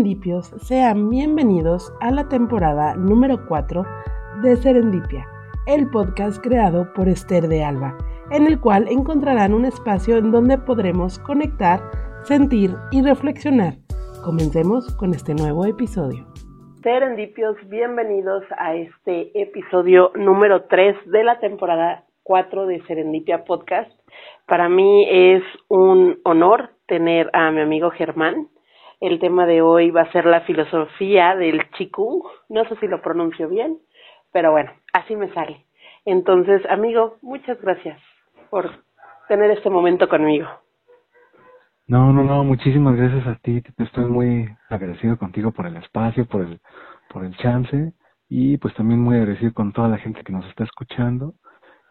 serendipios, sean bienvenidos a la temporada número 4 de Serendipia, el podcast creado por Esther de Alba, en el cual encontrarán un espacio en donde podremos conectar, sentir y reflexionar. Comencemos con este nuevo episodio. Serendipios, bienvenidos a este episodio número 3 de la temporada 4 de Serendipia Podcast. Para mí es un honor tener a mi amigo Germán el tema de hoy va a ser la filosofía del Chikung. No sé si lo pronuncio bien, pero bueno, así me sale. Entonces, amigo, muchas gracias por tener este momento conmigo. No, no, no, muchísimas gracias a ti. Estoy muy agradecido contigo por el espacio, por el, por el chance y pues también muy agradecido con toda la gente que nos está escuchando.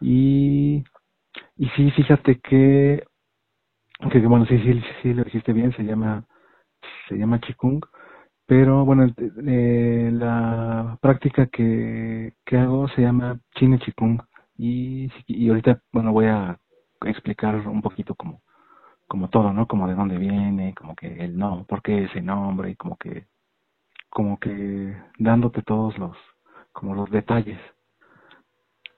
Y, y sí, fíjate que, que bueno, sí, sí, sí, lo dijiste bien, se llama se llama Qigong, pero bueno, eh, la práctica que, que hago se llama Chine Qigong y, y ahorita, bueno, voy a explicar un poquito como, todo, ¿no? Como de dónde viene, como que el no, por qué ese nombre y como que, como que dándote todos los, como los detalles.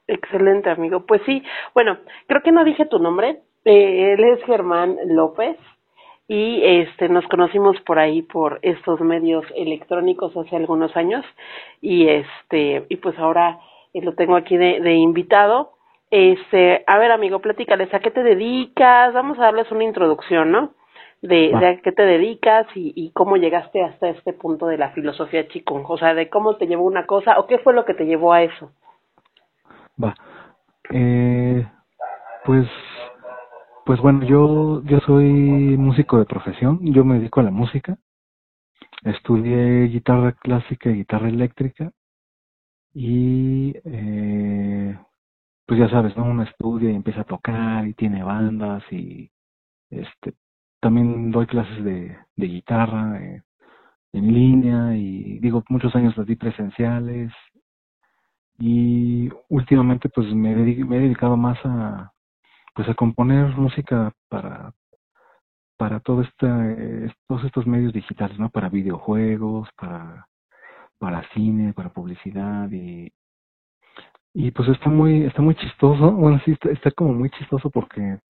Excelente, amigo. Pues sí, bueno, creo que no dije tu nombre. Eh, él es Germán López y este nos conocimos por ahí por estos medios electrónicos hace algunos años y este y pues ahora eh, lo tengo aquí de, de invitado. Este a ver amigo platícales a qué te dedicas vamos a darles una introducción no de, de a qué te dedicas y, y cómo llegaste hasta este punto de la filosofía chico o sea de cómo te llevó una cosa o qué fue lo que te llevó a eso. Va. Eh, pues pues bueno, yo, yo soy músico de profesión, yo me dedico a la música. Estudié guitarra clásica y guitarra eléctrica. Y eh, pues ya sabes, ¿no? Uno estudia y empieza a tocar y tiene bandas y este también doy clases de, de guitarra eh, en línea y digo, muchos años las di presenciales y últimamente pues me, me he dedicado más a, pues a componer música para para todo este, todos estos medios digitales, ¿no? Para videojuegos, para para cine, para publicidad y y pues está muy está muy chistoso, bueno sí está, está como muy chistoso porque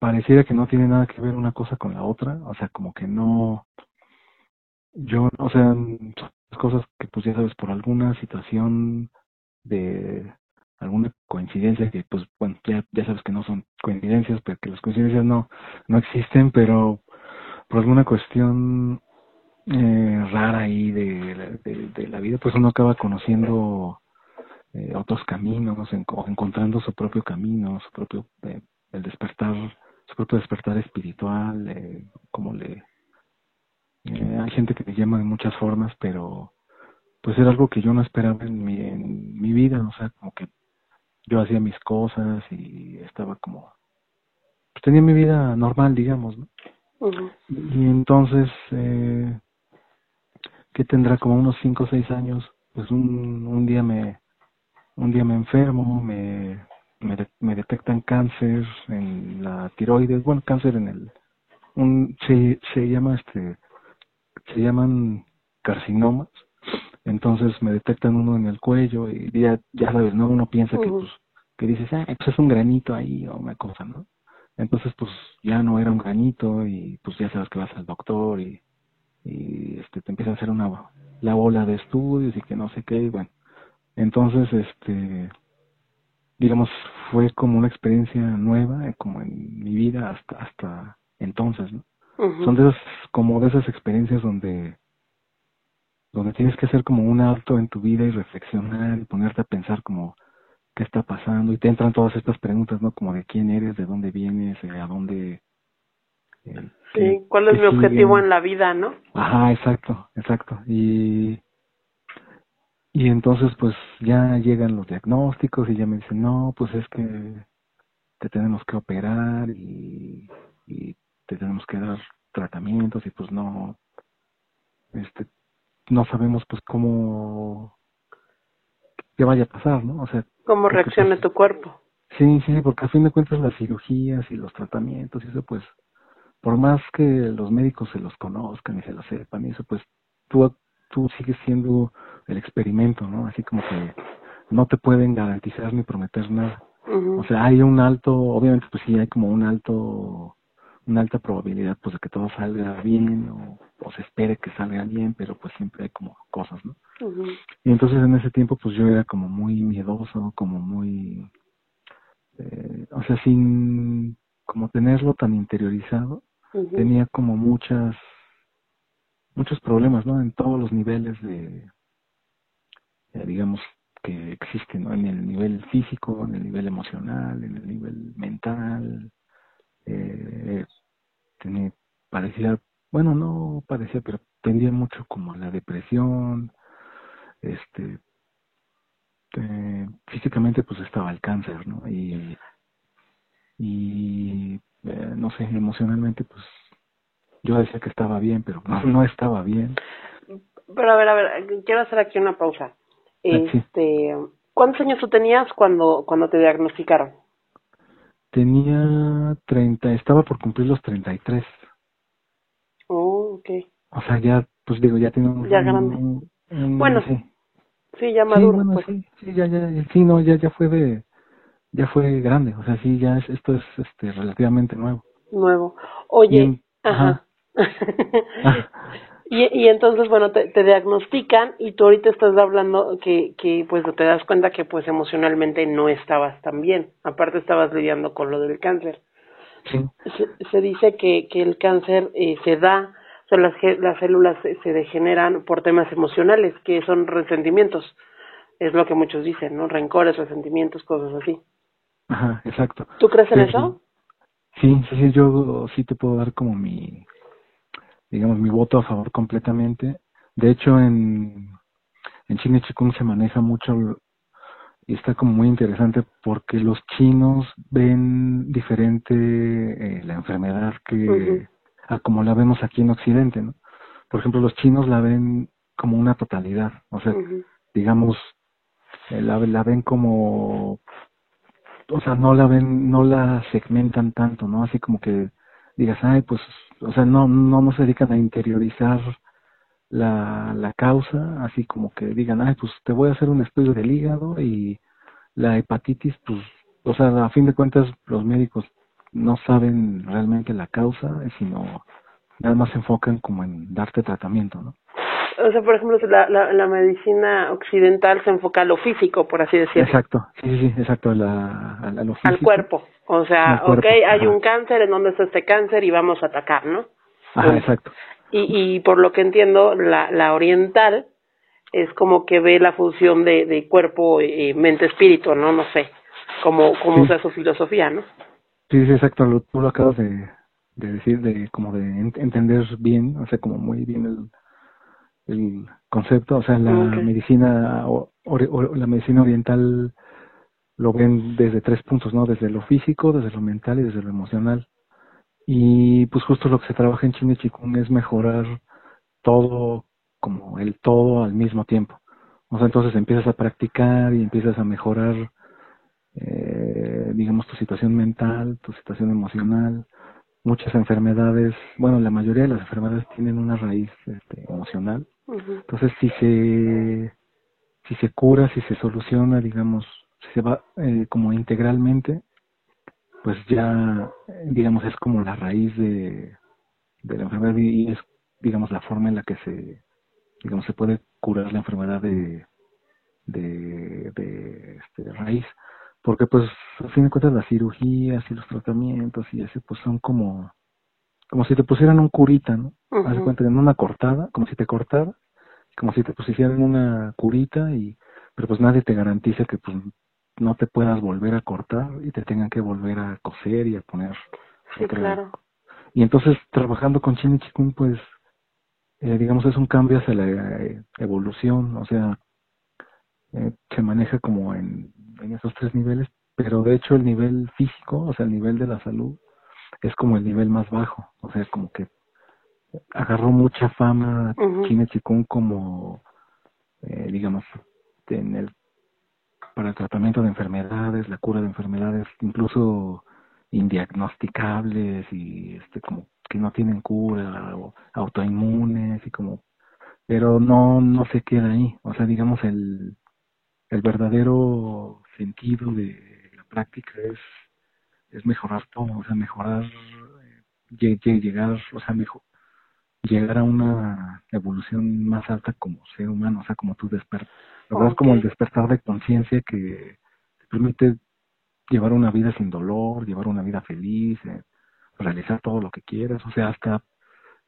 pareciera que no tiene nada que ver una cosa con la otra, o sea como que no yo o sea cosas que pues ya sabes por alguna situación de alguna coincidencia que pues bueno ya, ya sabes que no son coincidencias porque las coincidencias no no existen pero por alguna cuestión eh, rara ahí de, de, la vida pues uno acaba conociendo eh, otros caminos en, encontrando su propio camino su propio eh, el despertar su propio despertar espiritual eh, como le hay gente que le llama de muchas formas pero pues era algo que yo no esperaba en mi, en mi vida, o sea, como que yo hacía mis cosas y estaba como, pues tenía mi vida normal, digamos, ¿no? Y entonces, eh, que tendrá como unos cinco o seis años, pues un, un día me, un día me enfermo, me, me, me detectan cáncer en la tiroides, bueno, cáncer en el, un, se, se llama este, se llaman carcinomas, entonces me detectan uno en el cuello y ya, ya sabes, ¿no? Uno piensa que, pues, que dices, ah, pues es un granito ahí o una cosa, ¿no? Entonces, pues ya no era un granito y pues ya sabes que vas al doctor y, y este, te empieza a hacer una, la bola de estudios y que no sé qué, y bueno. Entonces, este, digamos, fue como una experiencia nueva, eh, como en mi vida hasta, hasta entonces, ¿no? Son de esas, como de esas experiencias donde donde tienes que hacer como un alto en tu vida y reflexionar y ponerte a pensar como qué está pasando y te entran todas estas preguntas, ¿no? Como de quién eres, de dónde vienes, eh, a dónde... Eh, sí, cuál es mi objetivo en la vida, ¿no? Ajá, exacto, exacto. Y, y entonces pues ya llegan los diagnósticos y ya me dicen, no, pues es que te tenemos que operar y, y te tenemos que dar tratamientos y pues no, este, no sabemos pues cómo qué vaya a pasar, ¿no? O sea, cómo reacciona pues, tu cuerpo. Sí, sí, porque a fin de cuentas las cirugías y los tratamientos y eso pues por más que los médicos se los conozcan y se lo sepan y eso, pues tú, tú sigues siendo el experimento, ¿no? Así como que no te pueden garantizar ni prometer nada. O sea, hay un alto, obviamente pues sí hay como un alto, una alta probabilidad pues de que todo salga bien o, se espere que salga bien, pero pues siempre hay como cosas, ¿no? Y entonces en ese tiempo pues yo era como muy miedoso, como muy, eh, o sea, sin como tenerlo tan interiorizado, tenía como muchas, muchos problemas, ¿no? En todos los niveles de, eh, digamos, que existen, ¿no? En el nivel físico, en el nivel emocional, en el nivel mental. Eh, tenía, parecía, bueno, no parecía, pero tendía mucho como la depresión, este, eh, físicamente pues estaba el cáncer, ¿no? Y, y eh, no sé, emocionalmente pues yo decía que estaba bien, pero no, no estaba bien. Pero a ver, a ver, quiero hacer aquí una pausa. Este, ¿Cuántos años tú tenías cuando, cuando te diagnosticaron? Tenía 30, estaba por cumplir los 33. Oh, ok. O sea, ya, pues digo, ya tiene un... Ya grande. bueno, sí. Sí, ya maduro, sí, pues. Sí, ya, ya, sí, no, ya, ya fue de, ya fue grande, o sea, sí, ya es, esto es, este, relativamente nuevo. Nuevo. Oye, ajá. Ah. Y, y entonces, bueno, te, te, diagnostican y tú ahorita estás hablando que, que, pues, te das cuenta que, pues, emocionalmente no estabas tan bien. Aparte, estabas lidiando con lo del cáncer. Sí. Se, se dice que, que el cáncer eh, se da, o sea, las, las células se, se degeneran por temas emocionales, que son resentimientos. Es lo que muchos dicen, ¿no? Rencores, resentimientos, cosas así. Ajá, exacto. ¿Tú crees en eso? Sí, sí, sí, yo sí te puedo dar como mi, digamos, mi voto a favor completamente. De hecho, en, en China Chikung se maneja mucho y está como muy interesante porque los chinos ven diferente eh, la enfermedad que a como la vemos aquí en Occidente, ¿no? Por ejemplo, los chinos la ven como una totalidad, o sea, digamos, eh, la, la ven como, o sea, no la ven, no la segmentan tanto, ¿no? Así como que digas, ay, pues o sea, no, no, no se dedican a interiorizar la, la causa, así como que digan, ay, pues te voy a hacer un estudio del hígado y la hepatitis, pues, o sea, a fin de cuentas los médicos no saben realmente la causa, sino nada más se enfocan como en darte tratamiento, ¿no? O sea, por ejemplo, la, la, la medicina occidental se enfoca a lo físico, por así decirlo. Exacto, sí, sí, exacto, la, a, lo físico. Al cuerpo. O sea, ok, hay un cáncer, ¿en dónde está este cáncer? Y vamos a atacar, ¿no? Ajá, exacto. Y, y por lo que entiendo, la, la oriental es como que ve la función de, de cuerpo, y mente-espíritu, ¿no? No sé, como, como sea su filosofía, ¿no? Sí, sí, exacto, lo, tú lo acabas de, de decir, de como de entender bien, o sea, como muy bien el el concepto, o sea, la medicina o, la medicina oriental lo ven desde tres puntos, ¿no? Desde lo físico, desde lo mental y desde lo emocional. Y pues justo lo que se trabaja en China y Chikung es mejorar todo como el todo al mismo tiempo. O sea, entonces empiezas a practicar y empiezas a mejorar, eh, digamos, tu situación mental, tu situación emocional, muchas enfermedades, bueno, la mayoría de las enfermedades tienen una raíz este, emocional. Entonces, si se, si se cura, si se soluciona, digamos, si se va eh, como integralmente, pues ya, digamos, es como la raíz de, de la enfermedad y es, digamos, la forma en la que se, digamos, se puede curar la enfermedad de, de, de, este, de raíz porque pues a fin de cuentas las cirugías y los tratamientos y ese pues son como como si te pusieran un curita, ¿no? Haz cuenta en una cortada, como si te cortara, como si te pusieran una curita y pero pues nadie te garantiza que pues no te puedas volver a cortar y te tengan que volver a coser y a poner sí, claro. y entonces trabajando con Chini Chikun pues eh, digamos es un cambio hacia la eh, evolución o sea eh, se maneja como en en esos tres niveles, pero de hecho el nivel físico, o sea, el nivel de la salud, es como el nivel más bajo, o sea, como que agarró mucha fama uh como, eh, digamos, en el, para el tratamiento de enfermedades, la cura de enfermedades, incluso indiagnosticables y este como que no tienen cura o autoinmunes y como pero no no se queda ahí. O sea digamos el el verdadero sentido de la práctica es es mejorar todo o sea mejorar eh, llegar o sea mejor llegar a una evolución más alta como ser humano o sea como tú despertar lograr como el despertar de conciencia que te permite llevar una vida sin dolor llevar una vida feliz eh, realizar todo lo que quieras o sea hasta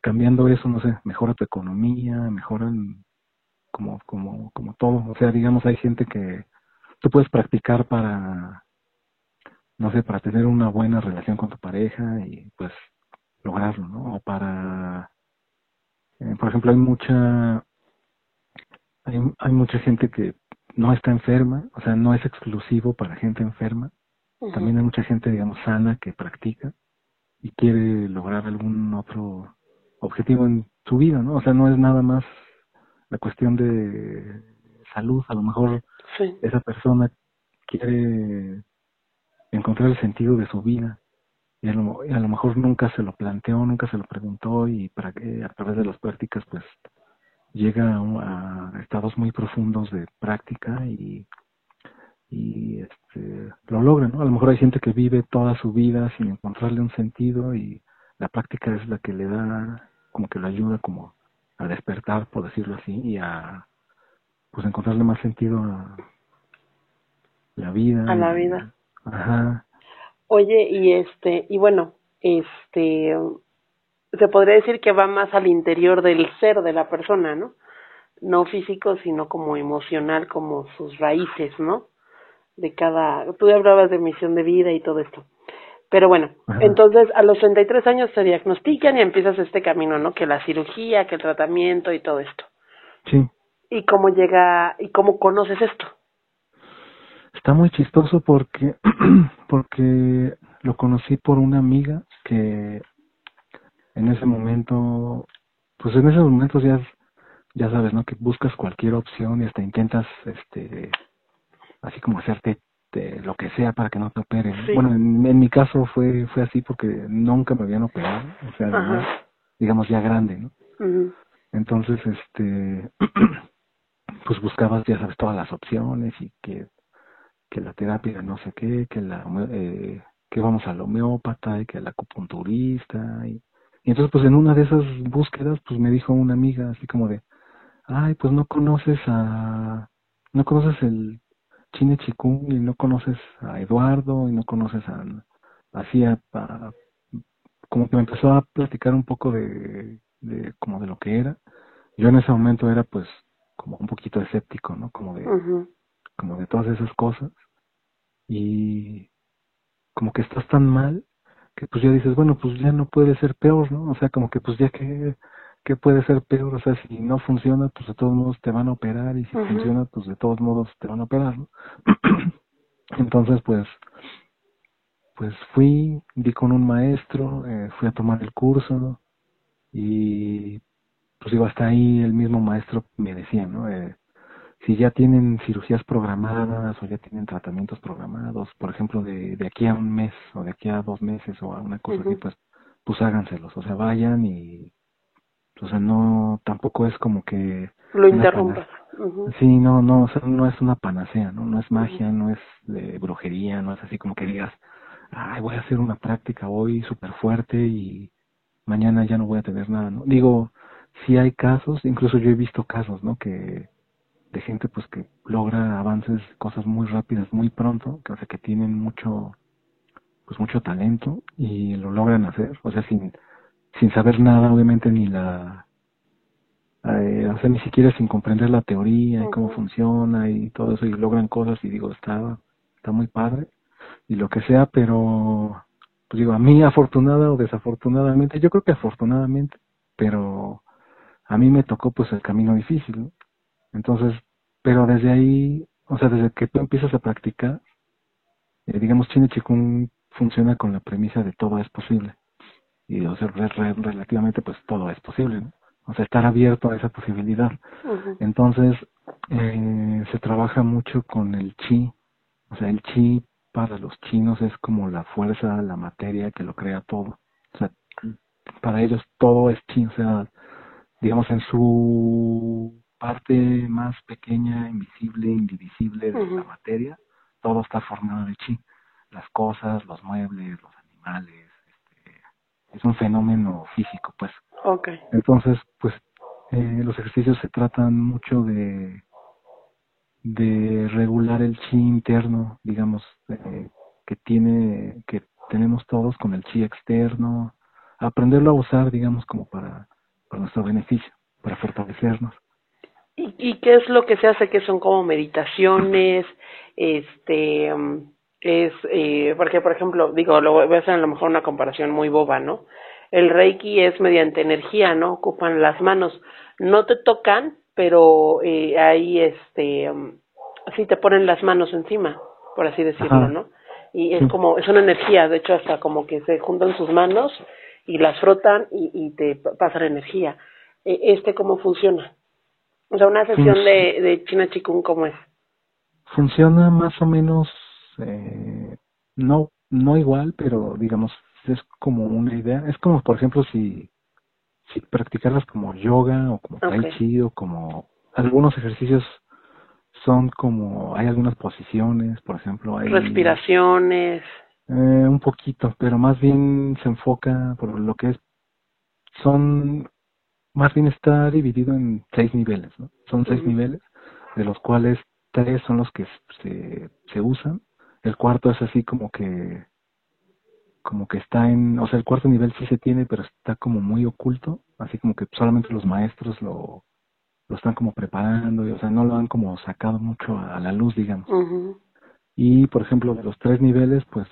cambiando eso, no sé, mejora tu economía, mejoran como, como, como todo. O sea, digamos, hay gente que tú puedes practicar para, no sé, para tener una buena relación con tu pareja y pues lograrlo, ¿no? O para, eh, por ejemplo, hay mucha, hay, hay mucha gente que no está enferma, o sea, no es exclusivo para gente enferma. También hay mucha gente, digamos, sana que practica y quiere lograr algún otro objetivo en su vida, ¿no? O sea, no es nada más la cuestión de salud, a lo mejor esa persona quiere encontrar el sentido de su vida y a, lo, a lo mejor nunca se lo planteó, nunca se lo preguntó y para que a través de las prácticas pues llega a, a estados muy profundos de práctica y y este lo logra, ¿no? A lo mejor hay gente que vive toda su vida sin encontrarle un sentido y la práctica es la que le da, como que le ayuda como a despertar, por decirlo así, y a pues encontrarle más sentido a la vida. A la vida. Ajá. Oye, y este, y bueno, este, se podría decir que va más al interior del ser de la persona, ¿no? No físico, sino como emocional, como sus raíces, ¿no? De cada, tú hablabas de misión de vida y todo esto. Pero bueno, entonces a los 33 años se diagnostican y empiezas este camino, ¿no? Que la cirugía, que el tratamiento y todo esto. Sí. ¿Y cómo llega y cómo conoces esto? Está muy chistoso porque porque lo conocí por una amiga que en ese momento pues en esos momentos ya ya sabes, ¿no? Que buscas cualquier opción y hasta intentas este así como hacerte este, lo que sea para que no te operen. Bueno, en, mi caso fue fue así porque nunca me habían operado, o sea, digamos ya grande, ¿no? Entonces, este, pues buscabas, ya sabes, todas las opciones y que, que la terapia no sé qué, que la, eh, que vamos al homeópata y que al acupunturista y, y entonces pues en una de esas búsquedas pues me dijo una amiga así como de, ay, pues no conoces a, no conoces el Chine Chikung y no conoces a Eduardo y no conoces a así a, como que me empezó a platicar un poco de, de como de lo que era. Yo en ese momento era pues como un poquito escéptico no como de como de todas esas cosas. Y como que estás tan mal que pues ya dices bueno pues ya no puede ser peor no o sea como que pues ya que ¿qué puede ser peor? O sea, si no funciona, pues de todos modos te van a operar y si funciona, pues de todos modos te van a operar, ¿no? Entonces, pues, pues fui, vi con un maestro, eh, fui a tomar el curso y pues digo, hasta ahí el mismo maestro me decía, ¿no? Eh, si ya tienen cirugías programadas o ya tienen tratamientos programados, por ejemplo, de, de aquí a un mes o de aquí a dos meses o a una cosa así, pues, pues háganselos, o sea, vayan y o sea, no, tampoco es como que... Lo interrumpa. Sí, no, no, o sea, no es una panacea, ¿no? No es magia, no es de brujería, no es así como que digas, ay, voy a hacer una práctica hoy súper fuerte y mañana ya no voy a tener nada, ¿no? Digo, sí hay casos, incluso yo he visto casos, ¿no? Que de gente pues que logra avances, cosas muy rápidas muy pronto, que o sea que tienen mucho pues mucho talento y lo logran hacer, o sea, sin sin saber nada, obviamente, ni la, eh, o sea, ni siquiera sin comprender la teoría y cómo funciona y todo eso, y logran cosas y digo, está, está muy padre y lo que sea, pero, pues digo, a mí afortunada o desafortunadamente, yo creo que afortunadamente, pero a mí me tocó pues el camino difícil, ¿no? Entonces, pero desde ahí, o sea, desde que tú empiezas a practicar, eh, digamos, Chine Chikung funciona con la premisa de todo es posible y o sea, relativamente pues todo es posible, ¿no? O sea, estar abierto a esa posibilidad. Entonces, eh, se trabaja mucho con el chi, o sea, el chi para los chinos es como la fuerza, la materia que lo crea todo. O sea, para ellos todo es chi, o sea, digamos en su parte más pequeña, invisible, indivisible de la materia, todo está formado de chi. Las cosas, los muebles, los animales, es un fenómeno físico, pues. Okay. Entonces, pues, eh, los ejercicios se tratan mucho de de regular el chi interno, digamos, eh, que tiene, que tenemos todos con el chi externo, aprenderlo a usar, digamos, como para, para nuestro beneficio, para fortalecernos. ¿Y, ¿Y qué es lo que se hace? Que son como meditaciones, este, es, eh, porque por ejemplo, digo, lo voy a hacer a lo mejor una comparación muy boba, ¿no? El Reiki es mediante energía, ¿no? Ocupan las manos, no te tocan, pero eh, ahí, este, así te ponen las manos encima, por así decirlo, ¿no? Y es como, es una energía, de hecho hasta como que se juntan sus manos y las frotan y, y te pasan energía. E, ¿Este cómo funciona? O sea, una sesión de, de China Chikung, ¿cómo es? Funciona más o menos, eh, no, no igual, pero digamos, es como una idea. Es como, por ejemplo, si, si practicarlas como yoga o como tai chi o como algunos ejercicios son como, hay algunas posiciones, por ejemplo, hay... Respiraciones. Eh, un poquito, pero más bien se enfoca por lo que es, son, más bien está dividido en seis niveles, ¿no? Son seis niveles, de los cuales tres son los que se, se usan. El cuarto es así como que, como que está en, o sea, el cuarto nivel sí se tiene, pero está como muy oculto, así como que solamente los maestros lo, lo están como preparando, y, o sea, no lo han como sacado mucho a, la luz, digamos. Y, por ejemplo, de los tres niveles, pues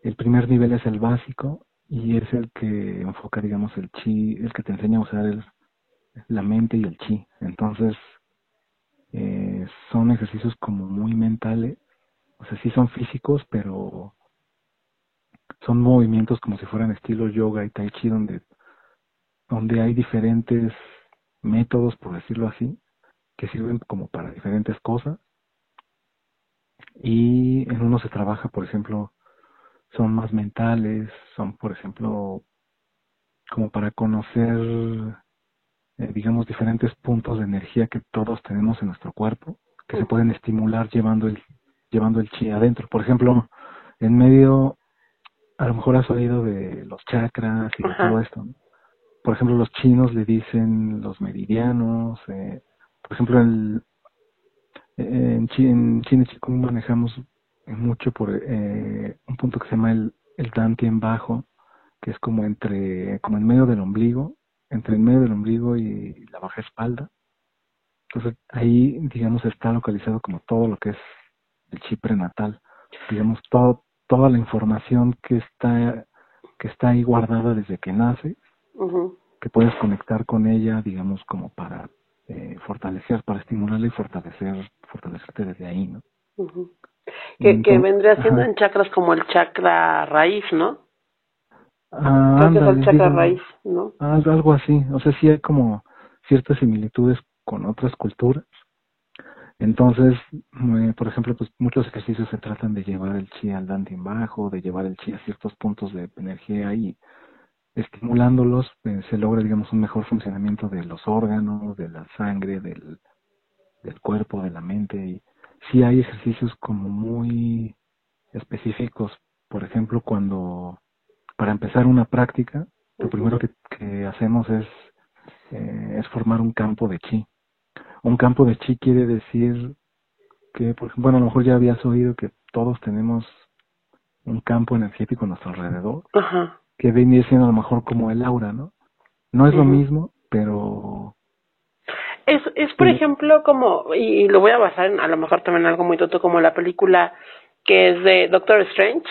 el primer nivel es el básico y es el que enfoca, digamos, el chi, el que te enseña a usar el, la mente y el chi. Entonces, eh, son ejercicios como muy mentales, o sea, sí son físicos, pero son movimientos como si fueran estilo yoga y tai chi, donde, donde hay diferentes métodos, por decirlo así, que sirven como para diferentes cosas. Y en uno se trabaja, por ejemplo, son más mentales, son, por ejemplo, como para conocer, eh, digamos, diferentes puntos de energía que todos tenemos en nuestro cuerpo, que se pueden estimular llevando el, llevando el chi adentro. Por ejemplo, en medio, a lo mejor has oído de los chakras y de todo esto. ¿no? por ejemplo, los chinos le dicen los meridianos, eh, por ejemplo, el, en, en China Chikung manejamos mucho por eh, un punto que se llama el, el Dantien bajo, que es como entre, como en medio del ombligo, entre el medio del ombligo y la baja espalda. Entonces ahí, digamos, está localizado como todo lo que es el chi prenatal, digamos, todo, toda la información que está, que está ahí guardada desde que nace que puedes conectar con ella, digamos, como para eh, fortalecer, para estimularla y fortalecer, fortalecerte desde ahí, ¿no? Que, que vendría siendo en chakras como el chakra raíz, ¿no? Ah, es el chakra raíz, ¿no? Algo así, o sea, sí hay como ciertas similitudes con otras culturas. Entonces, eh, por ejemplo, pues muchos ejercicios se tratan de llevar el chi al en bajo, de llevar el chi a ciertos puntos de energía y estimulándolos eh, se logra, digamos, un mejor funcionamiento de los órganos, de la sangre, del, del cuerpo, de la mente. Y sí hay ejercicios como muy específicos. Por ejemplo, cuando para empezar una práctica, lo primero que, que hacemos es, eh, es formar un campo de chi. Un campo de chi quiere decir que, por ejemplo, bueno, a lo mejor ya habías oído que todos tenemos un campo energético a nuestro alrededor. Ajá que viene siendo a lo mejor como el aura, ¿no? No es lo mismo, pero... Es, es por ejemplo, como, y, lo voy a basar en a lo mejor también algo muy tonto, como la película que es de Doctor Strange.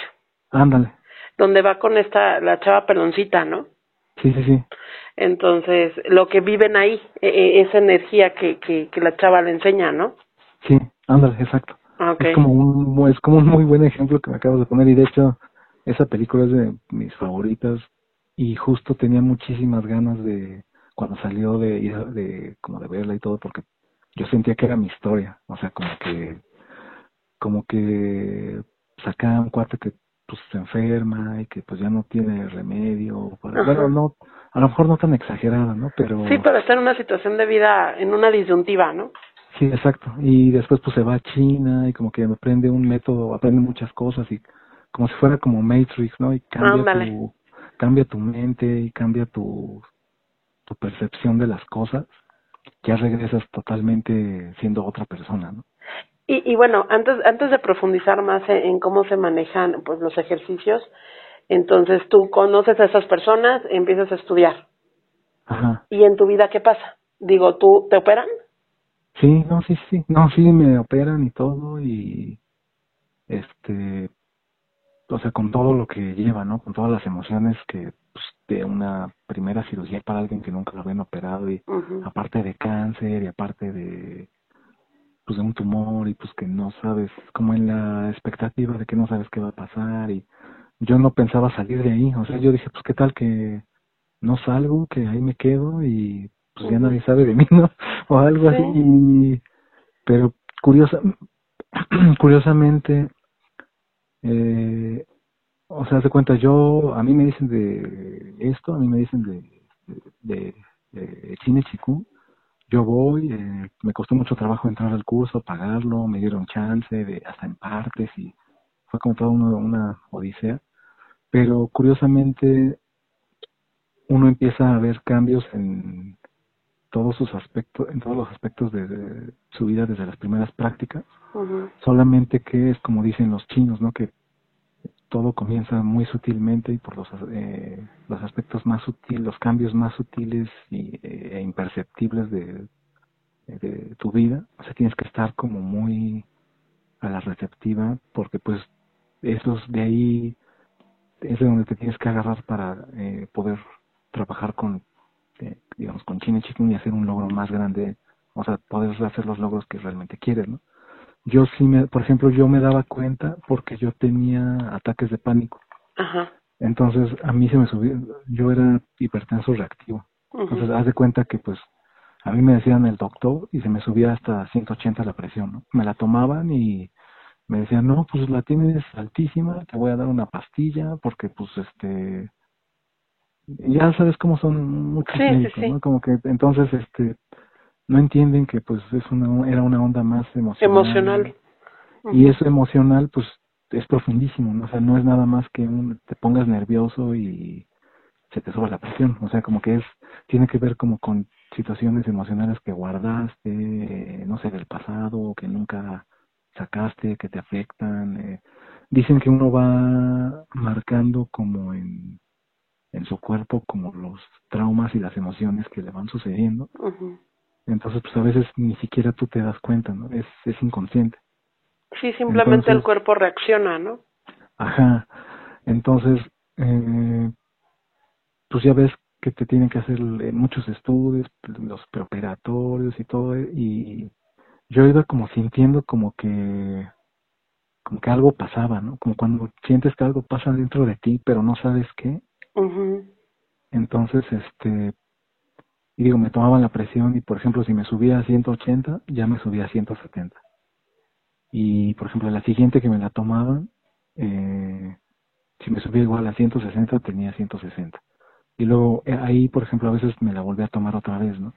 Ándale. Donde va con esta, la chava peloncita, ¿no? Sí, sí, sí. Entonces, lo que viven ahí, e, e, esa energía que, que, que la chava le enseña, ¿no? Sí, ándale, exacto. Okay. Es como un es como un muy buen ejemplo que me acabas de poner y de hecho esa película es de mis favoritas y justo tenía muchísimas ganas de cuando salió de ir de como de verla y todo porque yo sentía que era mi historia, o sea, como que como que sacaba un cuate que pues se enferma y que pues ya no tiene remedio. bueno, no, a lo mejor no tan exagerada, ¿no? Pero... Sí, pero está en una situación de vida, en una disyuntiva, ¿no? Sí, exacto. Y después pues se va a China y como que aprende un método, aprende muchas cosas y como si fuera como Matrix, ¿no? Y cambia tu cambia tu mente y cambia tu tu percepción de las cosas. Ya regresas totalmente siendo otra persona, ¿no? Y, y bueno, antes antes de profundizar más en, cómo se manejan pues los ejercicios, entonces tú conoces a esas personas, empiezas a estudiar. Ajá. ¿Y en tu vida qué pasa? Digo, ¿tú te operan? Sí, no, sí, sí, no, sí me operan y todo y este, o sea, con todo lo que lleva, ¿no? Con todas las emociones que pues, de una primera cirugía para alguien que nunca lo habían operado y aparte de cáncer y aparte de pues de un tumor y pues que no sabes, como en la expectativa de que no sabes qué va a pasar y yo no pensaba salir de ahí, o sea, yo dije, pues qué tal que no salgo, que ahí me quedo y pues ya nadie sabe de mí, ¿no? o algo así. Y, pero curiosa, curiosamente, eh, o sea, se cuenta, yo, a mí me dicen de esto, a mí me dicen de, de, de, cine chicú, yo voy, eh, me costó mucho trabajo entrar al curso, pagarlo, me dieron chance, de hasta en partes, y fue como toda una, una odisea. Pero curiosamente, uno empieza a ver cambios en, todos sus aspectos, en todos los aspectos de, su vida desde las primeras prácticas. Solamente que es como dicen los chinos, ¿no? Que todo comienza muy sutilmente y por los, eh, los aspectos más sutiles, los cambios más sutiles y, eh, e imperceptibles de, de tu vida. O sea, tienes que estar como muy a la receptiva porque pues esos de ahí es de donde te tienes que agarrar para eh, poder trabajar con este, digamos, con China Chicken y hacer un logro más grande, o sea, poder hacer los logros que realmente quieres, ¿no? Yo sí, me, por ejemplo, yo me daba cuenta porque yo tenía ataques de pánico. Ajá. Entonces, a mí se me subió, yo era hipertenso reactivo. Entonces, haz de cuenta que, pues, a mí me decían el doctor y se me subía hasta 180 la presión, ¿no? Me la tomaban y me decían, no, pues la tienes altísima, te voy a dar una pastilla porque, pues, este, ya sabes cómo son muchos médicos, ¿no? Como que entonces este no entienden que pues es una era una onda más emocional. Emocional. Y eso emocional pues es profundísimo, ¿no? O sea, no es nada más que un, te pongas nervioso y se te suba la presión, o sea, como que es tiene que ver como con situaciones emocionales que guardaste, eh, no sé, del pasado, que nunca sacaste, que te afectan. Eh. Dicen que uno va marcando como en en su cuerpo como los traumas y las emociones que le van sucediendo. Entonces, pues a veces ni siquiera tú te das cuenta, ¿no? Es, es inconsciente. Sí, simplemente el cuerpo reacciona, ¿no? Ajá. Entonces, eh, pues ya ves que te tienen que hacer muchos estudios, los preoperatorios y todo, y yo iba como sintiendo como que como que algo pasaba, ¿no? Como cuando sientes que algo pasa dentro de ti, pero no sabes qué, entonces, este, y digo, me tomaban la presión y, por ejemplo, si me subía a 180, ya me subía a 170. Y, por ejemplo, la siguiente que me la tomaban, eh, si me subía igual a 160, tenía 160. Y luego eh, ahí, por ejemplo, a veces me la volví a tomar otra vez, ¿no?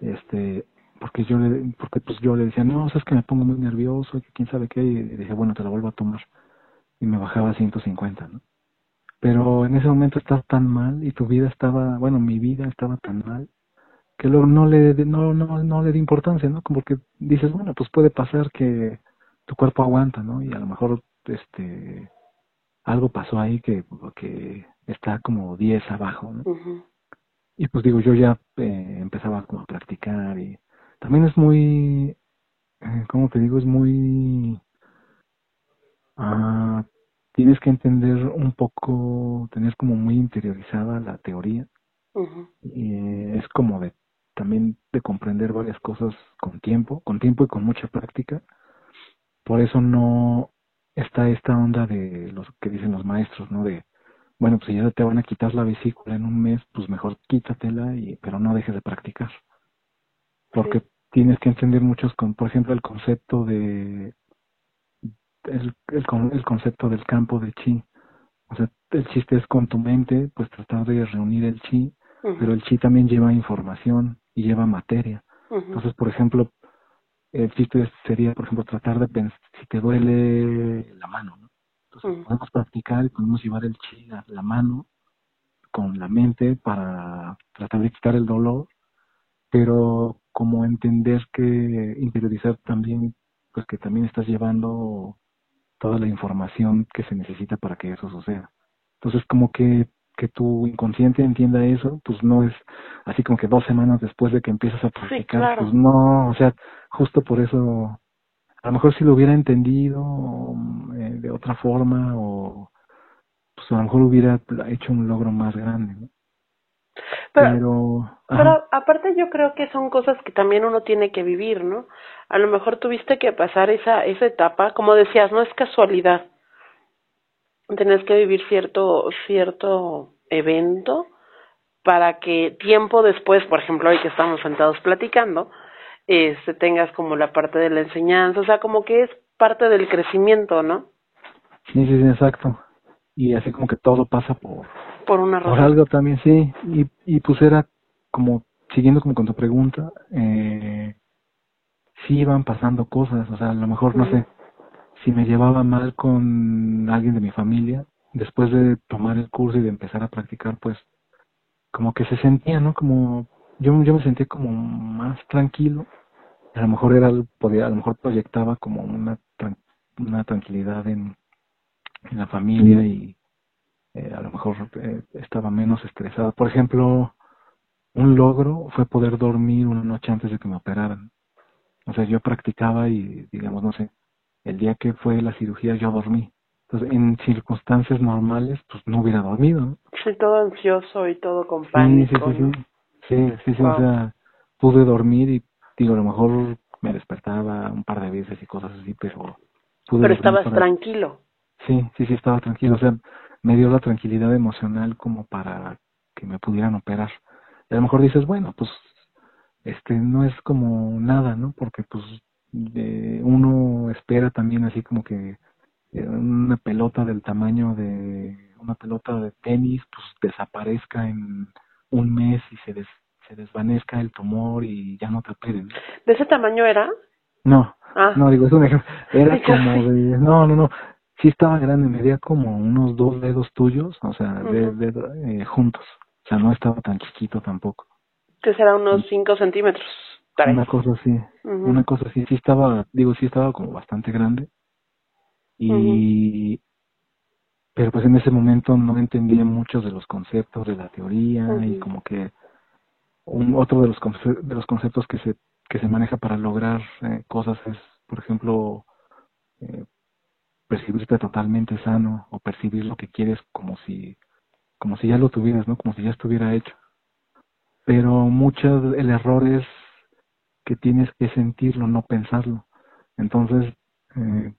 Este, porque yo le, porque pues yo le decía, no, es que me pongo muy nervioso, que quién sabe qué, y dije, bueno, te la vuelvo a tomar. Y me bajaba a 150, ¿no? Pero en ese momento estás tan mal y tu vida estaba, bueno, mi vida estaba tan mal que luego no le no no no le di importancia, ¿no? Como que dices, bueno, pues puede pasar que tu cuerpo aguanta, ¿no? Y a lo mejor este algo pasó ahí que que está como 10 abajo, ¿no? Y pues digo, yo ya eh, empezaba como a practicar y también es muy eh, ¿cómo te digo? Es muy ah tienes que entender un poco, tener como muy interiorizada la teoría. y es como de también de comprender varias cosas con tiempo, con tiempo y con mucha práctica. Por eso no está esta onda de los que dicen los maestros, ¿no? De, bueno, pues si ya te van a quitar la vesícula en un mes, pues mejor quítatela, y, pero no dejes de practicar. Porque tienes que entender muchos, con, por ejemplo, el concepto de el, el, el concepto del campo de chi. O sea, el chiste es con tu mente, pues tratar de reunir el chi, pero el chi también lleva información y lleva materia. Entonces, por ejemplo, el chiste sería, por ejemplo, tratar de pensar si te duele la mano, ¿no? Entonces, podemos practicar y podemos llevar el chi a la mano con la mente para tratar de quitar el dolor, pero como entender que interiorizar también, pues que también estás llevando toda la información que se necesita para que eso suceda. Entonces, como que que tu inconsciente entienda eso, pues no es así como que dos semanas después de que empiezas a practicar, pues no, o sea, justo por eso, a lo mejor si lo hubiera entendido eh, de otra forma o pues a lo mejor hubiera hecho un logro más grande, ¿no? Pero, pero, aparte yo creo que son cosas que también uno tiene que vivir, ¿no? A lo mejor tuviste que pasar esa esa etapa, como decías, no es casualidad tenés que vivir cierto, cierto evento para que tiempo después, por ejemplo, hoy que estamos sentados platicando, este, tengas como la parte de la enseñanza, o sea, como que es parte del crecimiento, ¿no? Sí, sí, sí, exacto. Y así como que todo pasa por... Por una razón. Por algo también, sí. Y, y pues era como, siguiendo como con tu pregunta, eh, sí iban pasando cosas, o sea, a lo mejor, no sé, si me llevaba mal con alguien de mi familia, después de tomar el curso y de empezar a practicar, pues como que se sentía, ¿no? Como yo, yo me sentía como más tranquilo. A lo mejor era, podía, a lo mejor proyectaba como una, una tranquilidad en, en la familia y eh, a lo mejor eh, estaba menos estresado. Por ejemplo, un logro fue poder dormir una noche antes de que me operaran. O sea, yo practicaba y, digamos, no sé, el día que fue la cirugía yo dormí. Entonces, en circunstancias normales, pues no hubiera dormido. Sí, todo ansioso y todo con pánico. Sí, sí, sí. Sí, sí, sí, o sea, pude dormir y, digo, a lo mejor me despertaba un par de veces y cosas así, pero pude Pero estabas tranquilo. Sí, sí, sí, estaba tranquilo. O sea, me dio la tranquilidad emocional como para que me pudieran operar. Y a lo mejor dices, bueno, pues, este, no es como nada, ¿no? Porque, pues, de, uno espera también así como que eh, una pelota del tamaño de una pelota de tenis pues desaparezca en un mes y se se desvanezca el tumor y ya no te operen. ¿De ese tamaño era? No, ah. no digo, es un ejemplo. Era como de, no, no, no, sí estaba grande, medía como unos dos dedos tuyos, o sea, de, eh, juntos, o sea, no estaba tan chiquito tampoco. Que será unos cinco centímetros. Una cosa así, una cosa así, sí estaba, digo, sí estaba como bastante grande. Y, pero pues en ese momento no entendía muchos de los conceptos de la teoría y como que un, otro de los, de los conceptos que se, que se maneja para lograr eh, cosas es, por ejemplo, eh, percibirte totalmente sano o percibir lo que quieres como si, como si ya lo tuvieras, ¿no? Como si ya estuviera hecho. Pero muchos, el error es que tienes que sentirlo, no pensarlo. Entonces, eh,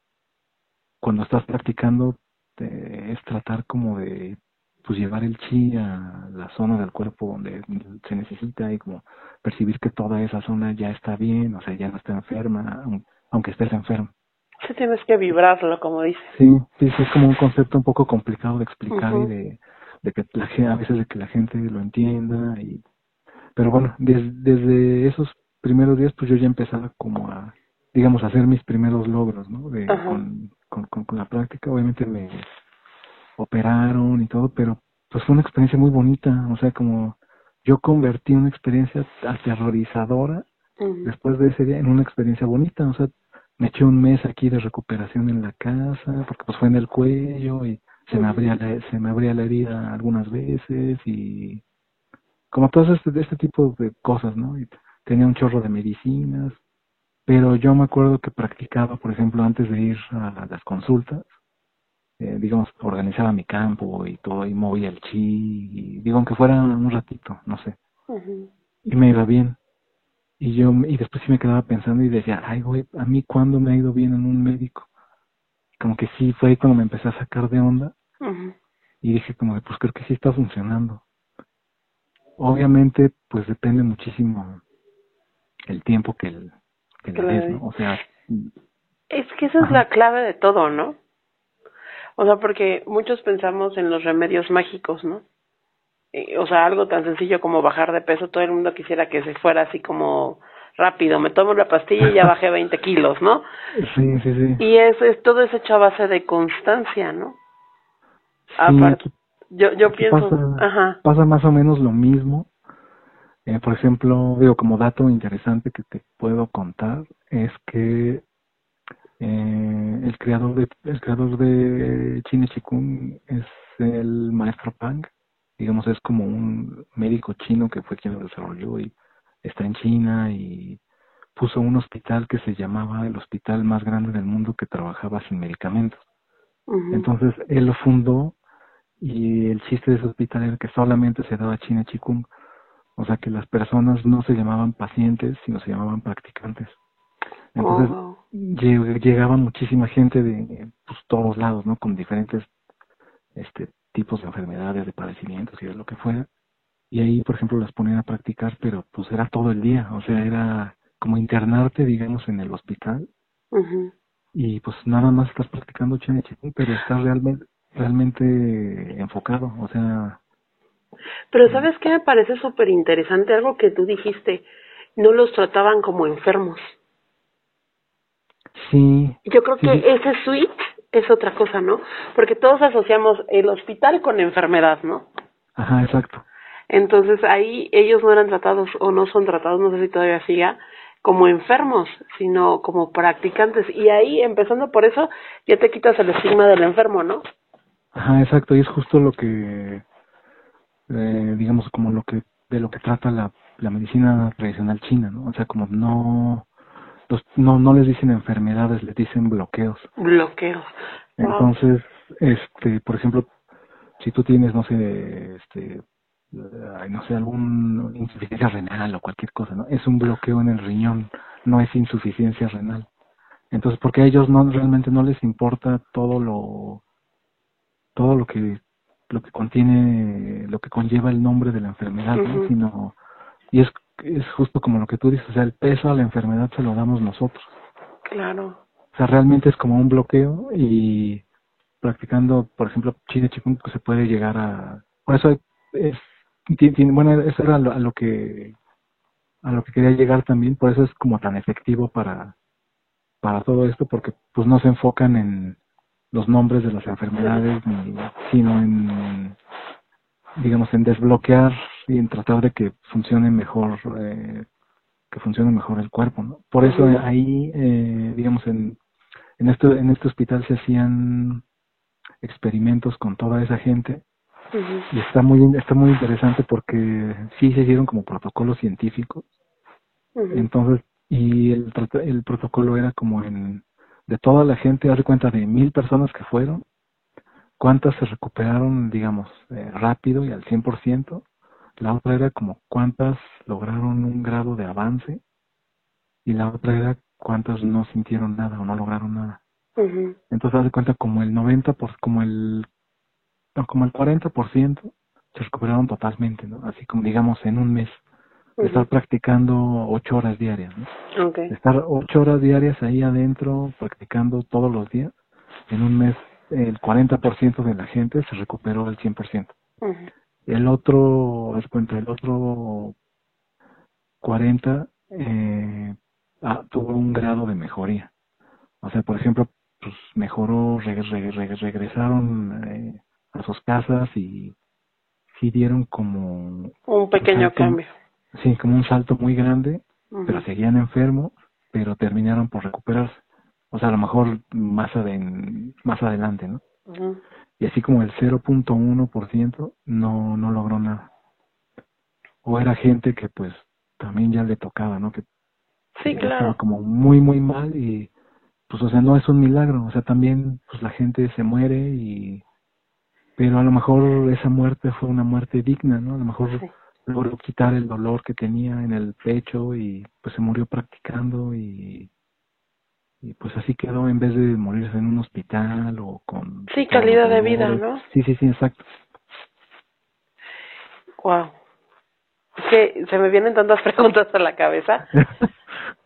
cuando estás practicando, es tratar como de pues llevar el chi a la zona del cuerpo donde se necesita y como percibir que toda esa zona ya está bien, o sea, ya no está enferma, aunque estés enfermo. Sí, tienes que vibrarlo, como dices. Sí, sí, es como un concepto un poco complicado de explicar y de, de que la, a veces de que la gente lo entienda y pero bueno, desde esos primeros días pues yo ya empezaba como a, digamos, a hacer mis primeros logros, ¿no? De, con, con, con, la práctica, obviamente me operaron y todo, pero pues fue una experiencia muy bonita, o sea, como yo convertí una experiencia aterrorizadora después de ese día en una experiencia bonita, o sea, me eché un mes aquí de recuperación en la casa, porque pues fue en el cuello y se me abría la, se me abría la herida algunas veces y como todo este, este tipo de cosas, ¿no? Y tenía un chorro de medicinas, pero yo me acuerdo que practicaba, por ejemplo, antes de ir a las consultas, eh, digamos, organizaba mi campo y todo, y movía el chi, y digo, aunque fuera un ratito, no sé, y me iba bien. Y yo, y después sí me quedaba pensando y decía, ay, güey, ¿a mí cuándo me ha ido bien en un médico? Como que sí, fue ahí cuando me empecé a sacar de onda, y dije como, pues creo que sí está funcionando. Obviamente, pues depende muchísimo el tiempo que, el, que le des, ¿no? O sea, Es que esa es la clave de todo, ¿no? O sea, porque muchos pensamos en los remedios mágicos, ¿no? O sea, algo tan sencillo como bajar de peso, todo el mundo quisiera que se fuera así como rápido, me tomo la pastilla y ya bajé 20 kilos, ¿no? Sí, sí, sí. Y eso es todo es hecho a base de constancia, ¿no? Aparte, yo yo pienso, pasa, ajá. pasa más o menos lo mismo. Eh, por ejemplo, digo, como dato interesante que te puedo contar es que eh, el creador de el creador de Chine Chikung es el maestro Pang digamos, es como un médico chino que fue quien lo desarrolló y está en China y puso un hospital que se llamaba el hospital más grande del mundo que trabajaba sin medicamentos. Entonces él lo fundó y el chiste de ese hospital era que solamente se daba China Chikung, o sea que las personas no se llamaban pacientes, sino se llamaban practicantes. Entonces llegaba muchísima gente de pues, todos lados, ¿no? Con diferentes este tipos de enfermedades, de padecimientos y de lo que fuera. Y ahí, por ejemplo, las ponían a practicar, pero pues era todo el día, o sea, era como internarte, digamos, en el hospital Ujú. y pues nada más estás practicando Chikung, pero estás realmente realmente enfocado, o sea, Pero ¿sabes qué me parece súper interesante? Algo que tú dijiste, no los trataban como enfermos. sí, Yo creo Sí, que ese switch es otra cosa, ¿no? Porque todos asociamos el hospital con enfermedad, ¿no? ajá, exacto. Entonces ahí ellos no eran tratados o no son tratados, no sé si todavía siga, como enfermos, sino como practicantes. Y ahí, empezando por eso, ya te quitas el estigma del enfermo, ¿no? Ajá, exacto, y es justo lo que, eh, digamos, como lo que, de lo que trata la, la medicina tradicional china, ¿no? O sea, como no, los, no, no les dicen enfermedades, les dicen bloqueos. Bloqueos. Wow. Entonces, este, por ejemplo, si tú tienes, no sé, este, no sé, algún insuficiencia renal o cualquier cosa, ¿no? Es un bloqueo en el riñón, no es insuficiencia renal. Entonces, porque a ellos no realmente no les importa todo lo todo lo que lo que contiene, lo que conlleva el nombre de la enfermedad, ¿no? Sino y es es justo como lo que tú dices, o sea, el peso a la enfermedad se lo damos nosotros. Claro. O sea, realmente es como un bloqueo y practicando, por ejemplo, Chine Chikung pues, se puede llegar a... Por eso es... tiene- bueno, eso era lo- a lo que a lo que quería llegar también, por eso es como tan efectivo para para todo esto, porque pues no se enfocan en los nombres de las enfermedades, ni, sino en, digamos, en desbloquear y en tratar de que funcione mejor, eh, que funcione mejor el cuerpo, ¿no? Por eso ahí, eh, digamos, en, en este, en este hospital se hacían experimentos con toda esa gente. Y está muy, está muy interesante porque sí se hicieron como protocolos científicos. Entonces, y el, el protocolo era como en, de toda la gente, de cuenta de mil personas que fueron, cuántas se recuperaron, digamos, eh, rápido y al 100%, la otra era como cuántas lograron un grado de avance, y la otra era cuántas no sintieron nada o no lograron nada. Entonces, haz de cuenta como el 90%, por, como el, no, como el 40% se recuperaron totalmente, ¿no? Así como digamos en un mes, de estar practicando ocho horas diarias, ¿no? Estar ocho horas diarias ahí adentro practicando todos los días, en un mes el 40% de la gente se recuperó al 100%. Ujú. El otro, haz cuenta, el otro 40 eh, ah, tuvo un grado de mejoría. O sea, por ejemplo, pues mejoró, reg- reg- reg- regresaron eh, a sus casas y sí dieron como, Un pequeño cambio. sí, como un salto muy grande pero seguían enfermos, pero terminaron por recuperarse. O sea, a lo mejor más, aden- más adelante, ¿no? Y así como el 0.1% no, no logró nada. O era gente que pues también ya le tocaba, ¿no? Que Sí, claro. estaba como muy, muy mal y pues, o sea, no es un milagro. O sea, también pues la gente se muere y... Pero a lo mejor esa muerte fue una muerte digna, ¿no? A lo mejor Sí. logró quitar el dolor que tenía en el pecho y pues se murió practicando y, y pues así quedó en vez de morirse en un hospital o con Sí, calidad de vida. ¿no? sí sí sí exacto Wow. Es que se me vienen tantas preguntas a la cabeza.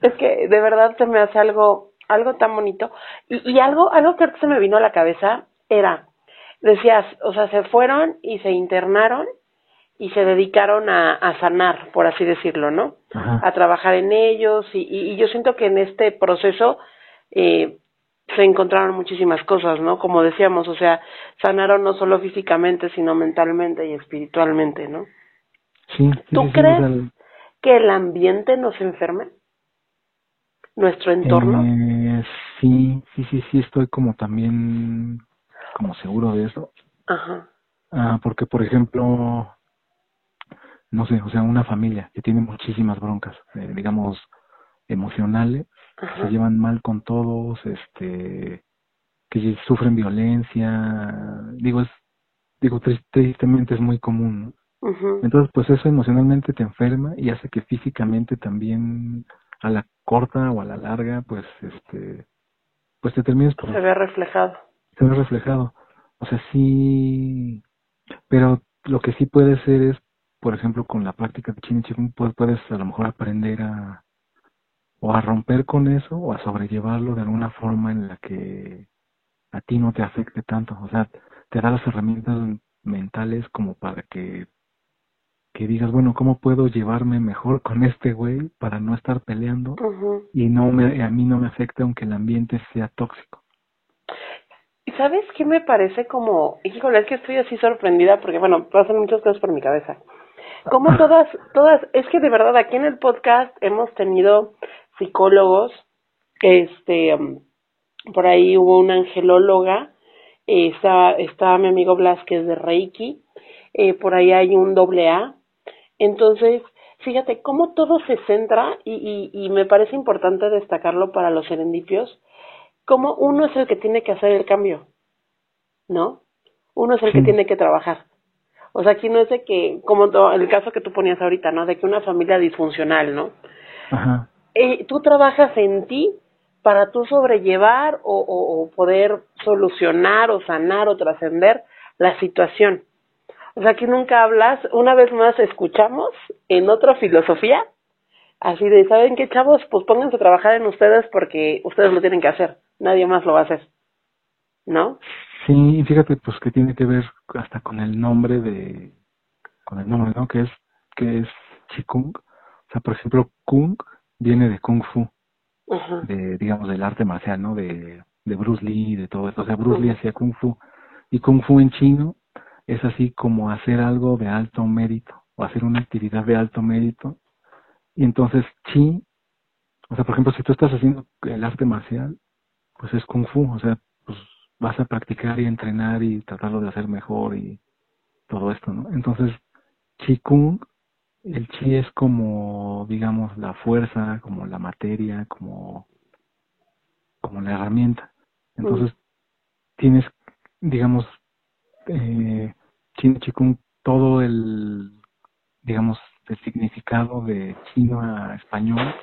Es que de verdad se me hace algo algo tan bonito. Y, y algo, algo que se me vino a la cabeza era, decías, o sea, se fueron y se internaron y se dedicaron a, a sanar, por así decirlo, ¿no? A trabajar en ellos y, y, yo siento que en este proceso eh, se encontraron muchísimas cosas, ¿no? Como decíamos, o sea, sanaron no solo físicamente, sino mentalmente y espiritualmente, ¿no? Sí. ¿Tú crees que el ambiente nos enferme? ¿Nuestro entorno? Eh, sí, sí, sí, sí, estoy como también como seguro de eso. Ajá. Ah, porque, por ejemplo, no sé, o sea, una familia que tiene muchísimas broncas, eh, digamos, emocionales, se llevan mal con todos, este, que sufren violencia, digo, es, digo, tristemente es muy común, Entonces, pues eso emocionalmente te enferma y hace que físicamente también a la corta o a la larga, pues, este, pues te termines por... Se ve reflejado. Se ve reflejado. O sea, sí, pero lo que sí puede ser es, por ejemplo, con la práctica de Chin pues puedes a lo mejor aprender a, o a romper con eso o a sobrellevarlo de alguna forma en la que a ti no te afecte tanto. O sea, te da las herramientas mentales como para que que digas, bueno, ¿cómo puedo llevarme mejor con este güey para no estar peleando y no me, a mí no me afecte aunque el ambiente sea tóxico? ¿Y sabes qué me parece como, híjole, es que estoy así sorprendida porque, bueno, pasan muchas cosas por mi cabeza. Como todas, todas, es que de verdad aquí en el podcast hemos tenido psicólogos, este, um, por ahí hubo una angelóloga, eh, está, está mi amigo Blas que es de Reiki, eh, por ahí hay un doble A. Entonces, fíjate cómo todo se centra y, y, y me parece importante destacarlo para los serendipios, como uno es el que tiene que hacer el cambio, ¿no? Uno es el que tiene que trabajar. O sea, aquí no es de que, como el caso que tú ponías ahorita, ¿no? De que una familia disfuncional, ¿no? Ajá eh, tú trabajas en ti para tú sobrellevar o, poder solucionar o sanar o trascender la situación. O sea, que nunca hablas, una vez más escuchamos en otra filosofía, así de, ¿saben qué chavos? Pues pónganse a trabajar en ustedes porque ustedes lo tienen que hacer, nadie más lo va a hacer, ¿no? Sí, fíjate, pues que tiene que ver hasta con el nombre de, con el nombre, ¿no? Que es, que es Chikung. O sea, por ejemplo, Kung viene de Kung Fu, de, digamos, del arte marcial, ¿no? De, de Bruce Lee, de todo eso. O sea, Bruce Lee hacía Kung Fu. Y Kung Fu en chino es así como hacer algo de alto mérito, o hacer una actividad de alto mérito. Y entonces, Chi, o sea, por ejemplo, si tú estás haciendo el arte marcial, pues es Kung Fu, o sea, pues vas a practicar y entrenar y tratarlo de hacer mejor y todo esto, ¿no? Entonces, Chi Kung el chi es como, digamos, la fuerza, como la materia, como, como la herramienta. Entonces, tienes, digamos, eh, chi chikung, todo el, digamos, el significado de chino a español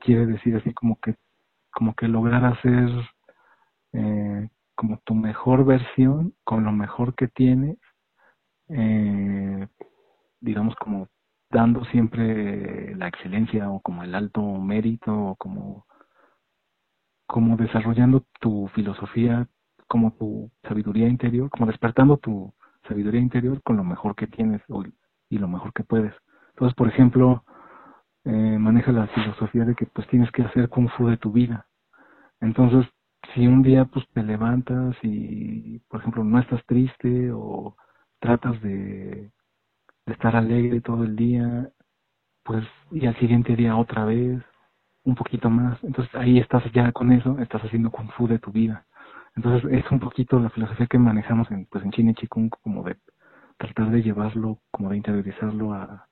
quiere decir así como que, como que lograr hacer eh, como tu mejor versión con lo mejor que tienes, eh, digamos como dando siempre la excelencia o como el alto mérito o como, como desarrollando tu filosofía, como tu sabiduría interior, como despertando tu sabiduría interior con lo mejor que tienes y lo mejor que puedes. Entonces, por ejemplo, eh, maneja la filosofía de que pues tienes que hacer kung fu de tu vida. Entonces, si un día pues te levantas y, por ejemplo, no estás triste o tratas de estar alegre todo el día, pues, y al siguiente día otra vez, un poquito más. Entonces ahí estás ya con eso, estás haciendo kung fu de tu vida. Entonces es un poquito la filosofía que manejamos en, pues en China y Chikung, como de tratar de llevarlo, como de interiorizarlo a,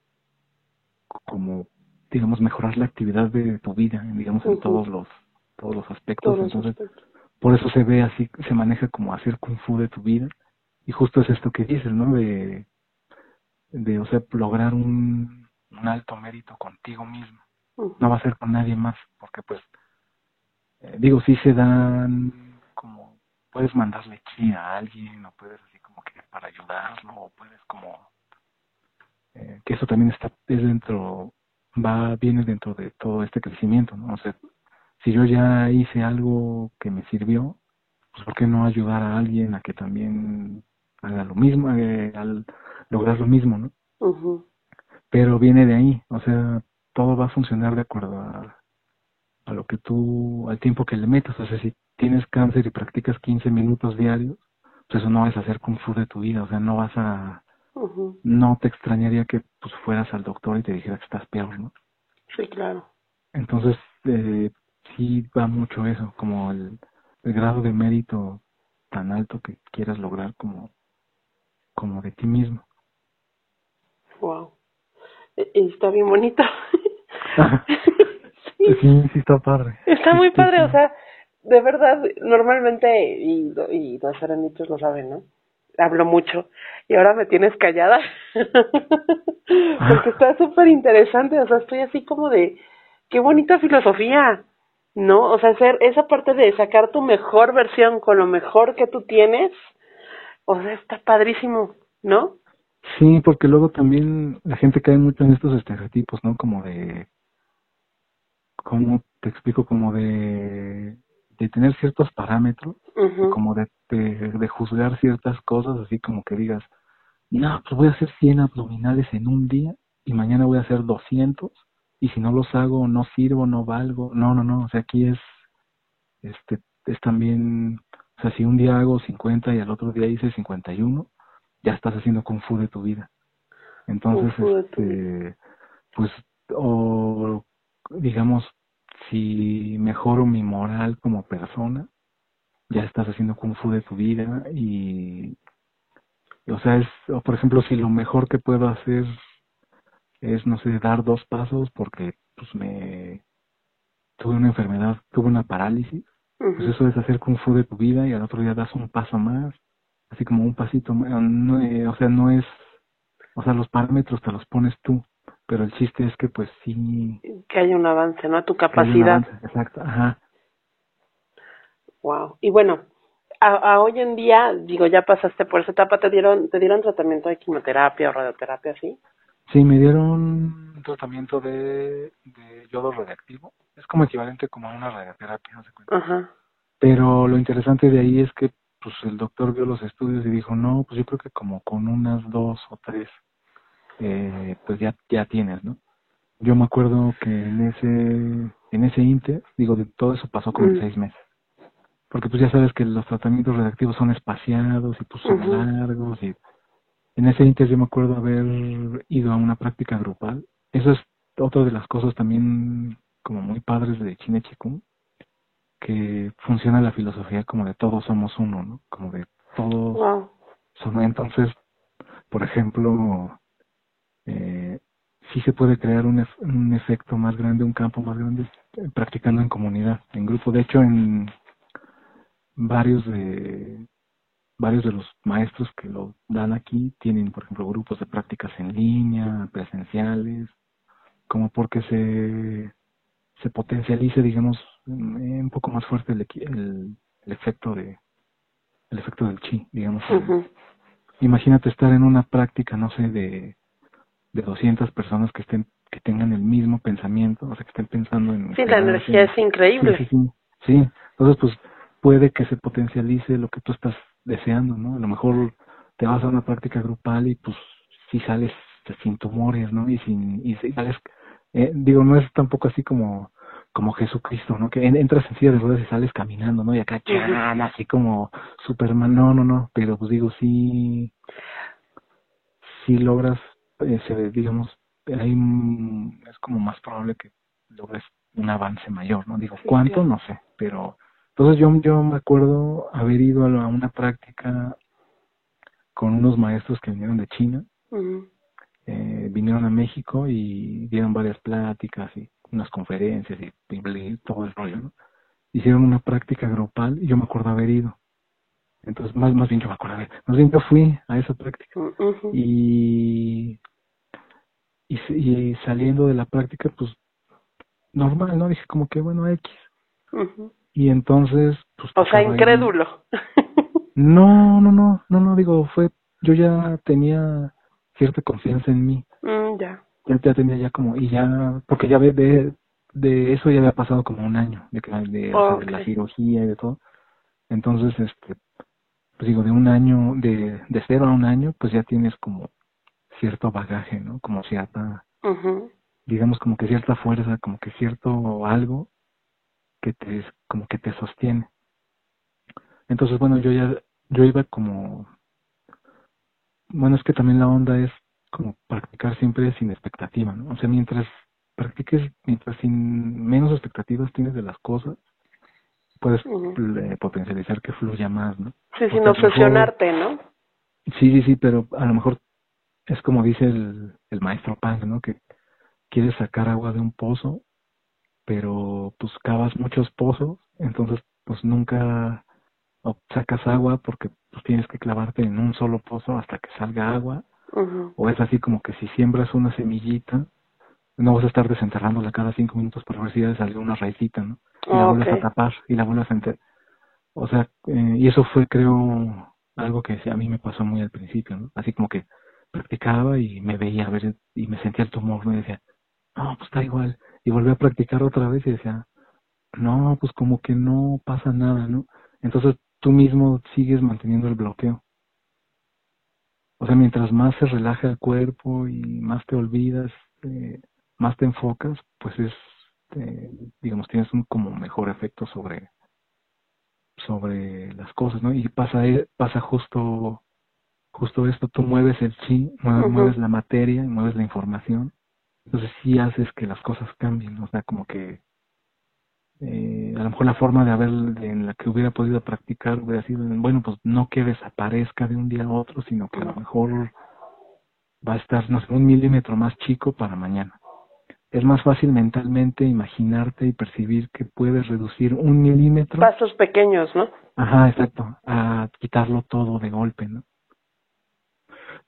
como, digamos, mejorar la actividad de tu vida, digamos, en todos los, todos los aspectos. Entonces, por eso se ve así, se maneja como hacer kung fu de tu vida. Y justo es esto que dices, ¿no? De de, o sea, lograr un, un alto mérito contigo mismo. No va a ser con nadie más, porque pues, eh, digo, sí se dan como, puedes mandarle chi a alguien, o puedes así como que para ayudarlo, o puedes como, eh, que eso también está, es dentro, va, viene dentro de todo este crecimiento, ¿no? O sea, si yo ya hice algo que me sirvió, pues ¿por qué no ayudar a alguien a que también haga lo mismo, eh, al lograr lo mismo, ¿no? Pero viene de ahí, o sea, todo va a funcionar de acuerdo a, a lo que tú, al tiempo que le metas, o sea, si tienes cáncer y practicas 15 minutos diarios, pues eso no vas a hacer kung fu de tu vida, o sea, no vas a, no te extrañaría que pues fueras al doctor y te dijera que estás peor, ¿no? Sí, claro. Entonces, eh, sí va mucho eso, como el, el grado de mérito tan alto que quieras lograr como, como de ti mismo. Wow. E, y está bien bonito. sí. sí, sí está padre. Está muy padre, o sea, de verdad, normalmente, y, y los serenitos lo saben, ¿no? Hablo mucho y ahora me tienes callada porque está súper interesante, o sea, estoy así como de, qué bonita filosofía, ¿no? O sea, hacer esa parte de sacar tu mejor versión con lo mejor que tú tienes, o sea, está padrísimo, ¿no? Sí, porque luego también la gente cae mucho en estos estereotipos, ¿no? Como de, ¿cómo te explico? Como de de tener ciertos parámetros, como de, de, juzgar ciertas cosas, así como que digas, no, pues voy a hacer 100 abdominales en un día y mañana voy a hacer 200 y si no los hago no sirvo, no valgo. No, no, no, o sea, aquí es, este, es también, o sea, si un día hago 50 y al otro día hice 51, ya estás haciendo kung fu de tu vida. Entonces, este, pues, o digamos, si mejoro mi moral como persona, ya estás haciendo kung fu de tu vida y, o sea, es, o por ejemplo, si lo mejor que puedo hacer es, no sé, dar dos pasos porque pues me tuve una enfermedad, tuve una parálisis, pues eso es hacer kung fu de tu vida y al otro día das un paso más, así como un pasito más, no, eh, o sea, no es, o sea, los parámetros te los pones tú, pero el chiste es que pues sí. Que haya un avance no a tu capacidad. exacto ajá. Wow y bueno a, hoy en día digo ya pasaste por esa etapa te dieron te dieron tratamiento de quimioterapia o radioterapia sí sí me dieron un tratamiento de, de yodo radiactivo es como equivalente como a una radioterapia no se cuenta ajá pero lo interesante de ahí es que pues el doctor vio los estudios y dijo no pues yo creo que como con unas dos o tres eh, pues ya, ya tienes, ¿no? Yo me acuerdo que en ese, en ese inter, digo, de todo eso pasó como en mm. seis meses. Porque pues ya sabes que los tratamientos redactivos son espaciados y pues son largos y en ese inter yo me acuerdo haber ido a una práctica grupal. Eso es otra de las cosas también como muy padres de Chine Chikung, que funciona la filosofía como de todos somos uno, ¿no? Como de todos somos. Entonces, por ejemplo, eh, sí se puede crear un, un efecto más grande, un campo más grande eh, practicando en comunidad, en grupo. De hecho, en varios de varios de los maestros que lo dan aquí tienen, por ejemplo, grupos de prácticas en línea, presenciales, como porque se se potencialice, digamos, un poco más fuerte el, el, el efecto de el efecto del chi, digamos. Imagínate estar en una práctica, no sé, de de 200 personas que estén que tengan el mismo pensamiento, o sea, que estén pensando en... Sí, la energía es increíble. Sí, sí, entonces pues puede que se potencialice lo que tú estás deseando, ¿no? A lo mejor te vas a una práctica grupal y pues si sales sin tumores, ¿no? Y sin y si sales eh, digo, no es tampoco así como como Jesucristo, ¿no? Que entras en silla de ruedas y sales caminando, ¿no? Y acá, así como Superman, no, no, no, pero pues digo, sí, sí logras eh, digamos, ahí es como más probable que logres un avance mayor, ¿no? Digo, ¿cuánto? No sé, pero entonces yo, yo me acuerdo haber ido a una práctica con unos maestros que vinieron de China, eh, vinieron a México y dieron varias pláticas y unas conferencias y, todo el rollo, ¿no? Hicieron una práctica grupal y yo me acuerdo haber ido. Entonces, más, más bien yo me acuerdo, más bien yo fui a esa práctica. y, y, saliendo de la práctica, pues, normal, ¿no? Dije como que, bueno, X. Y entonces, pues... O sea, incrédulo. no, no, no, no, no, digo, fue, yo ya tenía cierta confianza en mí. Mm, ya. Ya, tenía ya como, y ya, porque ya ve, de eso ya había pasado como un año, de, que, de, la cirugía y de todo. Entonces, este, pues digo, de un año, de, de cero a un año, pues ya tienes como cierto bagaje, ¿no? Como cierta, digamos como que cierta fuerza, como que cierto algo que te, como que te sostiene. Entonces, bueno, yo ya, yo iba como, bueno, es que también la onda es como practicar siempre sin expectativa, ¿no? O sea, mientras practiques, mientras sin menos expectativas tienes de las cosas, puedes potencializar que fluya más, ¿no? Sí, sin obsesionarte, ¿no? Sí, sí, sí, pero a lo mejor es como dice el, el maestro Pang, ¿no? Que quieres sacar agua de un pozo, pero pues cavas muchos pozos, entonces pues nunca sacas agua porque pues tienes que clavarte en un solo pozo hasta que salga agua, o es así como que si siembras una semillita, no vas a estar desenterrándola cada cinco minutos para ver si ya salió una raicita, ¿no? Y la vuelves a tapar y la vuelves a enterrar. O sea, eh, y eso fue creo algo que a mí me pasó muy al principio, ¿no? Así como que practicaba y me veía a ver y me sentía el tumor, me decía, no, pues está igual. Y volví a practicar otra vez y decía, no, pues como que no pasa nada, ¿no? Entonces tú mismo sigues manteniendo el bloqueo. O sea, mientras más se relaja el cuerpo y más te olvidas, eh, más te enfocas, pues es, eh, digamos, tienes un como mejor efecto sobre sobre las cosas, ¿no? Y pasa eh, pasa justo justo esto, tú mueves el chi, mueves, la materia, mueves la información, entonces sí haces que las cosas cambien, o sea, como que eh, a lo mejor la forma de haber en la que hubiera podido practicar hubiera sido, bueno, pues no que desaparezca de un día a otro, sino que a lo mejor va a estar, no sé, un milímetro más chico para mañana. Es más fácil mentalmente imaginarte y percibir que puedes reducir un milímetro. Pasos pequeños, ¿no? Ajá, exacto, a quitarlo todo de golpe, ¿no?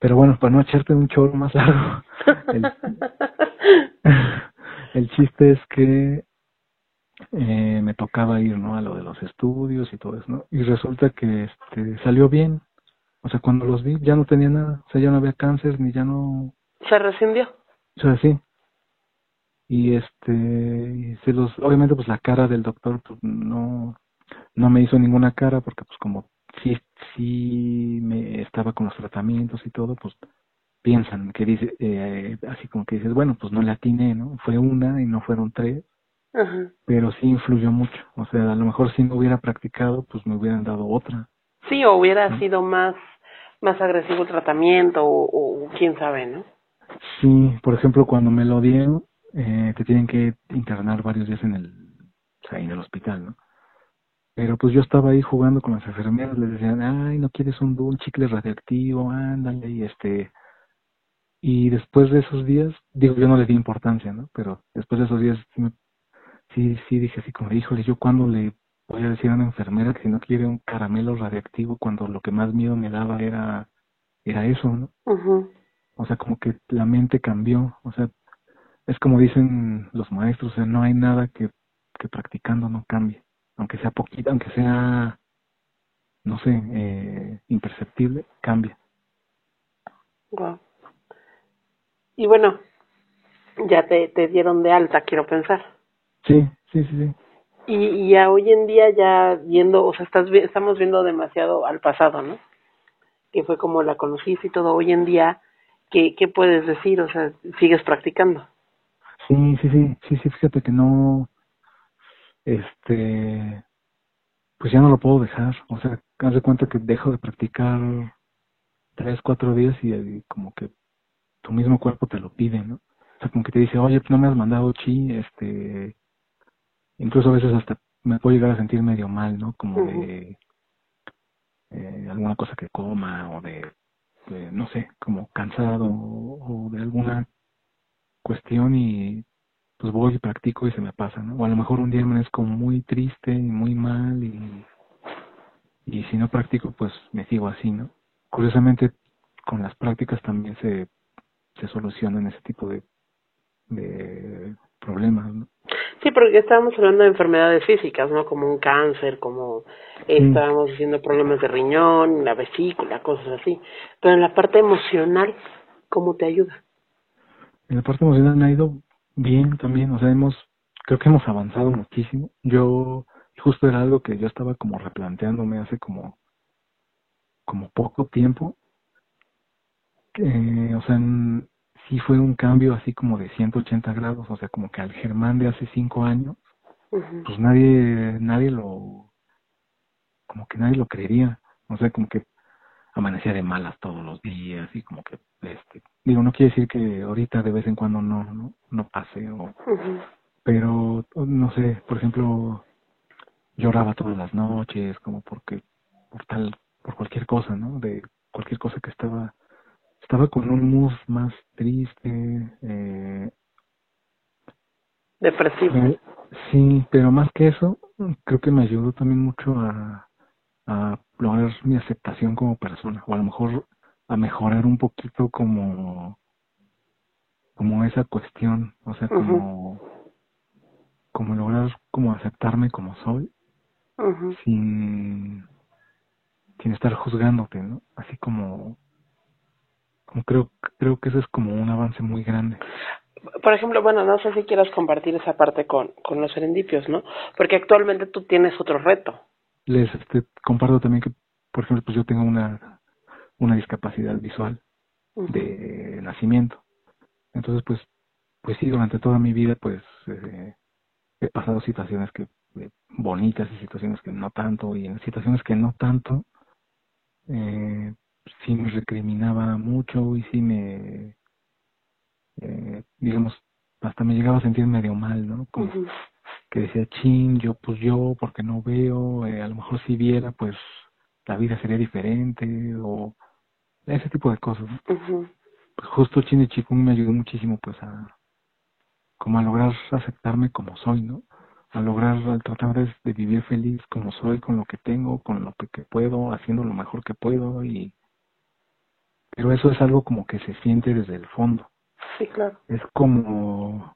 Pero bueno, para no echarte un chorro más largo, el, chiste es que eh, me tocaba ir no a lo de los estudios y todo eso, ¿no? Y resulta que este salió bien. O sea, cuando los vi ya no tenía nada, o sea, ya no había cáncer ni ya no se rescindió. O sea, sí. Y este se los obviamente pues la cara del doctor pues no no me hizo ninguna cara porque pues como sí, sí me estaba con los tratamientos y todo, pues piensan que dice, eh, así como que dices, bueno, pues no le atiné, ¿no? Fue una y no fueron tres, pero sí influyó mucho. O sea, a lo mejor si no hubiera practicado, pues me hubieran dado otra. Sí, o hubiera sido más, más agresivo el tratamiento, o, quién sabe, ¿no? Sí, por ejemplo, cuando me lo dieron, eh, te tienen que internar varios días en el, o sea, en el hospital, ¿no? Pero pues yo estaba ahí jugando con las enfermeras, les decían, ay, no quieres un, un chicle radioactivo, ándale, y este, y después de esos días, digo, yo no le di importancia, ¿no? Pero después de esos días sí, sí, dije así como, híjole, yo cuando le voy a decir a una enfermera que si no quiere un caramelo radioactivo cuando lo que más miedo me daba era, era eso, ¿no? O sea, como que la mente cambió, o sea, es como dicen los maestros, o sea, no hay nada que, que practicando no cambie aunque sea poquito, aunque sea, no sé, eh, imperceptible, cambia. Wow. Y bueno, ya te, te dieron de alta, quiero pensar. Sí, sí, sí, sí. Y, y a hoy en día ya viendo, o sea, estás, estamos viendo demasiado al pasado, ¿no? Que fue como la conociste y todo. Hoy en día, ¿qué, qué puedes decir? O sea, ¿sigues practicando? Sí, sí, sí, sí, sí, fíjate que no, este, pues ya no lo puedo dejar. O sea, haz de cuenta que dejo de practicar tres, cuatro días y, como que tu mismo cuerpo te lo pide, ¿no? O sea, como que te dice, oye, pues no me has mandado chi, este, incluso a veces hasta me puedo llegar a sentir medio mal, ¿no? Como de eh, alguna cosa que coma o de, no sé, como cansado o de alguna cuestión y pues voy y practico y se me pasa, ¿no? O a lo mejor un día me como muy triste y muy mal y, y si no practico, pues me sigo así, ¿no? Curiosamente, con las prácticas también se, se solucionan ese tipo de, de problemas, ¿no? Sí, porque estábamos hablando de enfermedades físicas, ¿no? Como un cáncer, como estábamos diciendo problemas de riñón, la vesícula, cosas así. Pero en la parte emocional, ¿cómo te ayuda? En la parte emocional me ha ido bien también, o sea, hemos creo que hemos avanzado muchísimo. Yo, justo era algo que yo estaba como replanteándome hace como, como poco tiempo. Eh, o sea, sí fue un cambio así como de 180 grados, o sea, como que al Germán de hace cinco años, pues nadie, nadie lo, como que nadie lo creería, o sea, como que amanecía de malas todos los días y como que, este, digo, no quiere decir que ahorita de vez en cuando no, no, no pase o, pero no sé, por ejemplo, lloraba todas las noches, como porque, por tal, por cualquier cosa, ¿no? De cualquier cosa que estaba estaba con un mood más triste. Eh, Depresivo. Eh, sí, pero más que eso, creo que me ayudó también mucho a, a lograr mi aceptación como persona, o a lo mejor a mejorar un poquito como como esa cuestión, o sea, como como lograr como aceptarme como soy sin sin estar juzgándote, ¿no? Así como creo creo que eso es como un avance muy grande por ejemplo, bueno, no sé si quieras compartir esa parte con, con los serendipios, ¿no? Porque actualmente tú tienes otro reto. Les este, comparto también que, por ejemplo, pues yo tengo una, una discapacidad visual de nacimiento. Entonces, pues, pues sí, durante toda mi vida, pues, eh, he pasado situaciones que eh, bonitas y situaciones que no tanto, y en situaciones que no tanto, eh, sí me recriminaba mucho y sí me, eh, digamos, hasta me llegaba a sentir medio mal, ¿no? Como que decía, chin, yo pues yo, porque no veo, eh, a lo mejor si viera, pues la vida sería diferente, o ese tipo de cosas. Pues justo Chin y Chikung me ayudó muchísimo, pues a, como a lograr aceptarme como soy, ¿no? A lograr, al tratar de, de vivir feliz como soy, con lo que tengo, con lo que puedo, haciendo lo mejor que puedo y pero eso es algo como que se siente desde el fondo. Sí, claro. Es como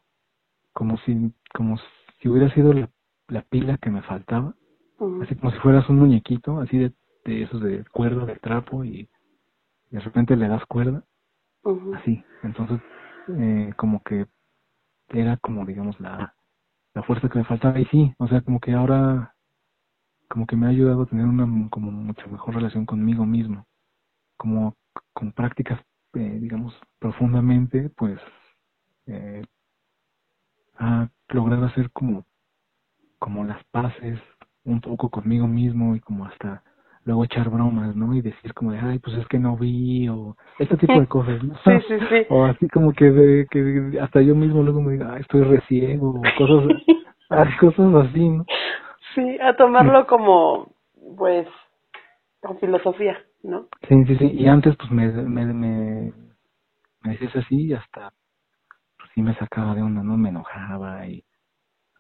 como si como si hubiera sido la, la pila que me faltaba, así como si fueras un muñequito, así de, de esos de cuerda, de trapo y de repente le das cuerda, así. Entonces, eh, como que era como digamos la, la fuerza que me faltaba y sí, o sea, como que ahora como que me ha ayudado a tener una como mucha mejor relación conmigo mismo, como con prácticas, eh, digamos, profundamente, pues, eh, a lograr hacer como, como las paces un poco conmigo mismo y como hasta luego echar bromas, ¿no? Y decir como de, ay, pues es que no vi, o este tipo de cosas, ¿no? Sí, sí, sí. O así como que, de, que hasta yo mismo luego me digo, ay, estoy reciego, o cosas, cosas así, ¿no? Sí, a tomarlo como, pues, con filosofía. ¿no? Sí, sí, sí. Y antes, pues me, me, me, me decías así y hasta, sí me sacaba de onda, ¿no? Me enojaba y,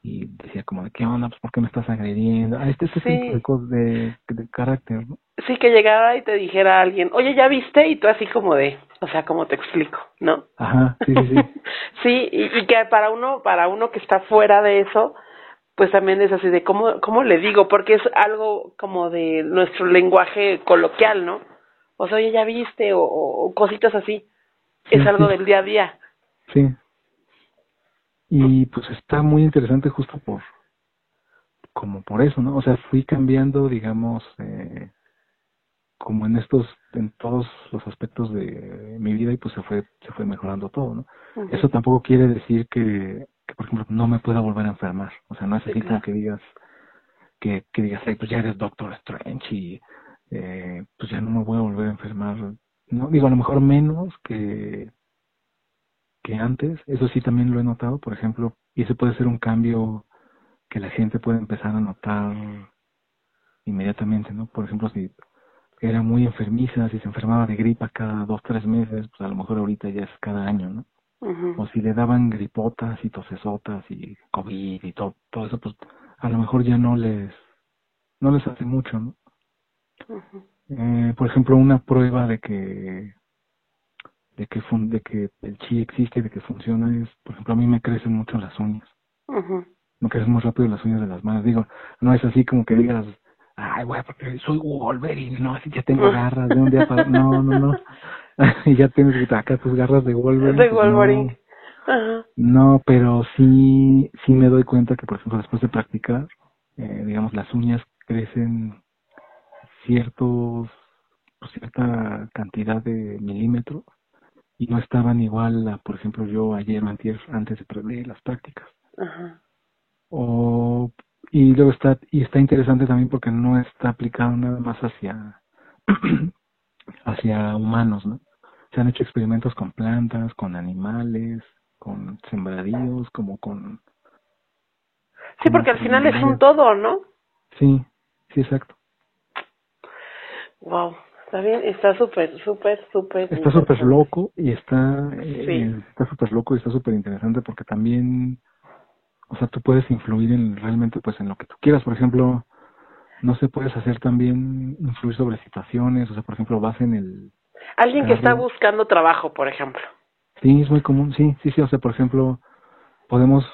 y decía como de, ¿qué onda? Pues ¿por qué me estás agrediendo? Ah, este, este tipo de cosas de, de carácter, ¿no? Sí, que llegara y te dijera a alguien, oye, ¿ya viste? Y tú así como de, o sea, como te explico, ¿no? Ajá, sí, sí, sí. sí, y, y que para uno, para uno que está fuera de eso, pues también es así de cómo, cómo le digo, porque es algo como de nuestro lenguaje coloquial, ¿no? O sea, oye, ya viste, o, cositas así. es algo del día a día. Sí. Y pues está muy interesante justo por, como por eso, ¿no? O sea, fui cambiando, digamos, eh, como en estos, en todos los aspectos de mi vida y pues se fue, se fue mejorando todo, ¿no? Eso tampoco quiere decir que que por ejemplo no me pueda volver a enfermar. O sea, no es así como que digas, que, que digas, pues ya eres Doctor Strange y eh, pues ya no me voy a volver a enfermar. No, digo, a lo mejor menos que, que antes. Eso sí también lo he notado, por ejemplo, y ese puede ser un cambio que la gente puede empezar a notar inmediatamente, ¿no? Por ejemplo, si era muy enfermiza, si se enfermaba de gripa cada dos, tres meses, pues a lo mejor ahorita ya es cada año, ¿no? o si le daban gripotas y tosesotas y COVID y todo, todo eso, pues a lo mejor ya no les, no les hace mucho, ¿no? eh, por ejemplo, una prueba de que de que fun de que el chi existe de que funciona es, por ejemplo, a mí me crecen mucho las uñas. Me crecen muy rápido las uñas de las manos. Digo, no es así como que digas, ay, güey, porque soy Wolverine, no, así ya tengo garras de un día para... No, no, no. y ya tienes acá tus garras de Wolverine. De Wolverine. No, pero sí, sí me doy cuenta que, por ejemplo, después de practicar, eh, digamos, las uñas crecen ciertos, pues, cierta cantidad de milímetros y no estaban igual a, por ejemplo, yo ayer o antes de las prácticas. Ajá. O, y luego está, y está interesante también porque no está aplicado nada más hacia, hacia humanos, ¿no? Se han hecho experimentos con plantas, con animales, con sembradíos, como con... Sí, porque al final es un todo, ¿no? Sí, sí, exacto. Wow, está bien, está súper, súper, súper. Está súper loco y está, eh, está súper loco y está súper interesante porque también, o sea, tú puedes influir en realmente, pues, en lo que tú quieras. Por ejemplo, no se puedes hacer también influir sobre situaciones, o sea, por ejemplo, vas en el... Alguien que está buscando trabajo, por ejemplo. Sí, es muy común, sí, sí, sí, o sea, por ejemplo, podemos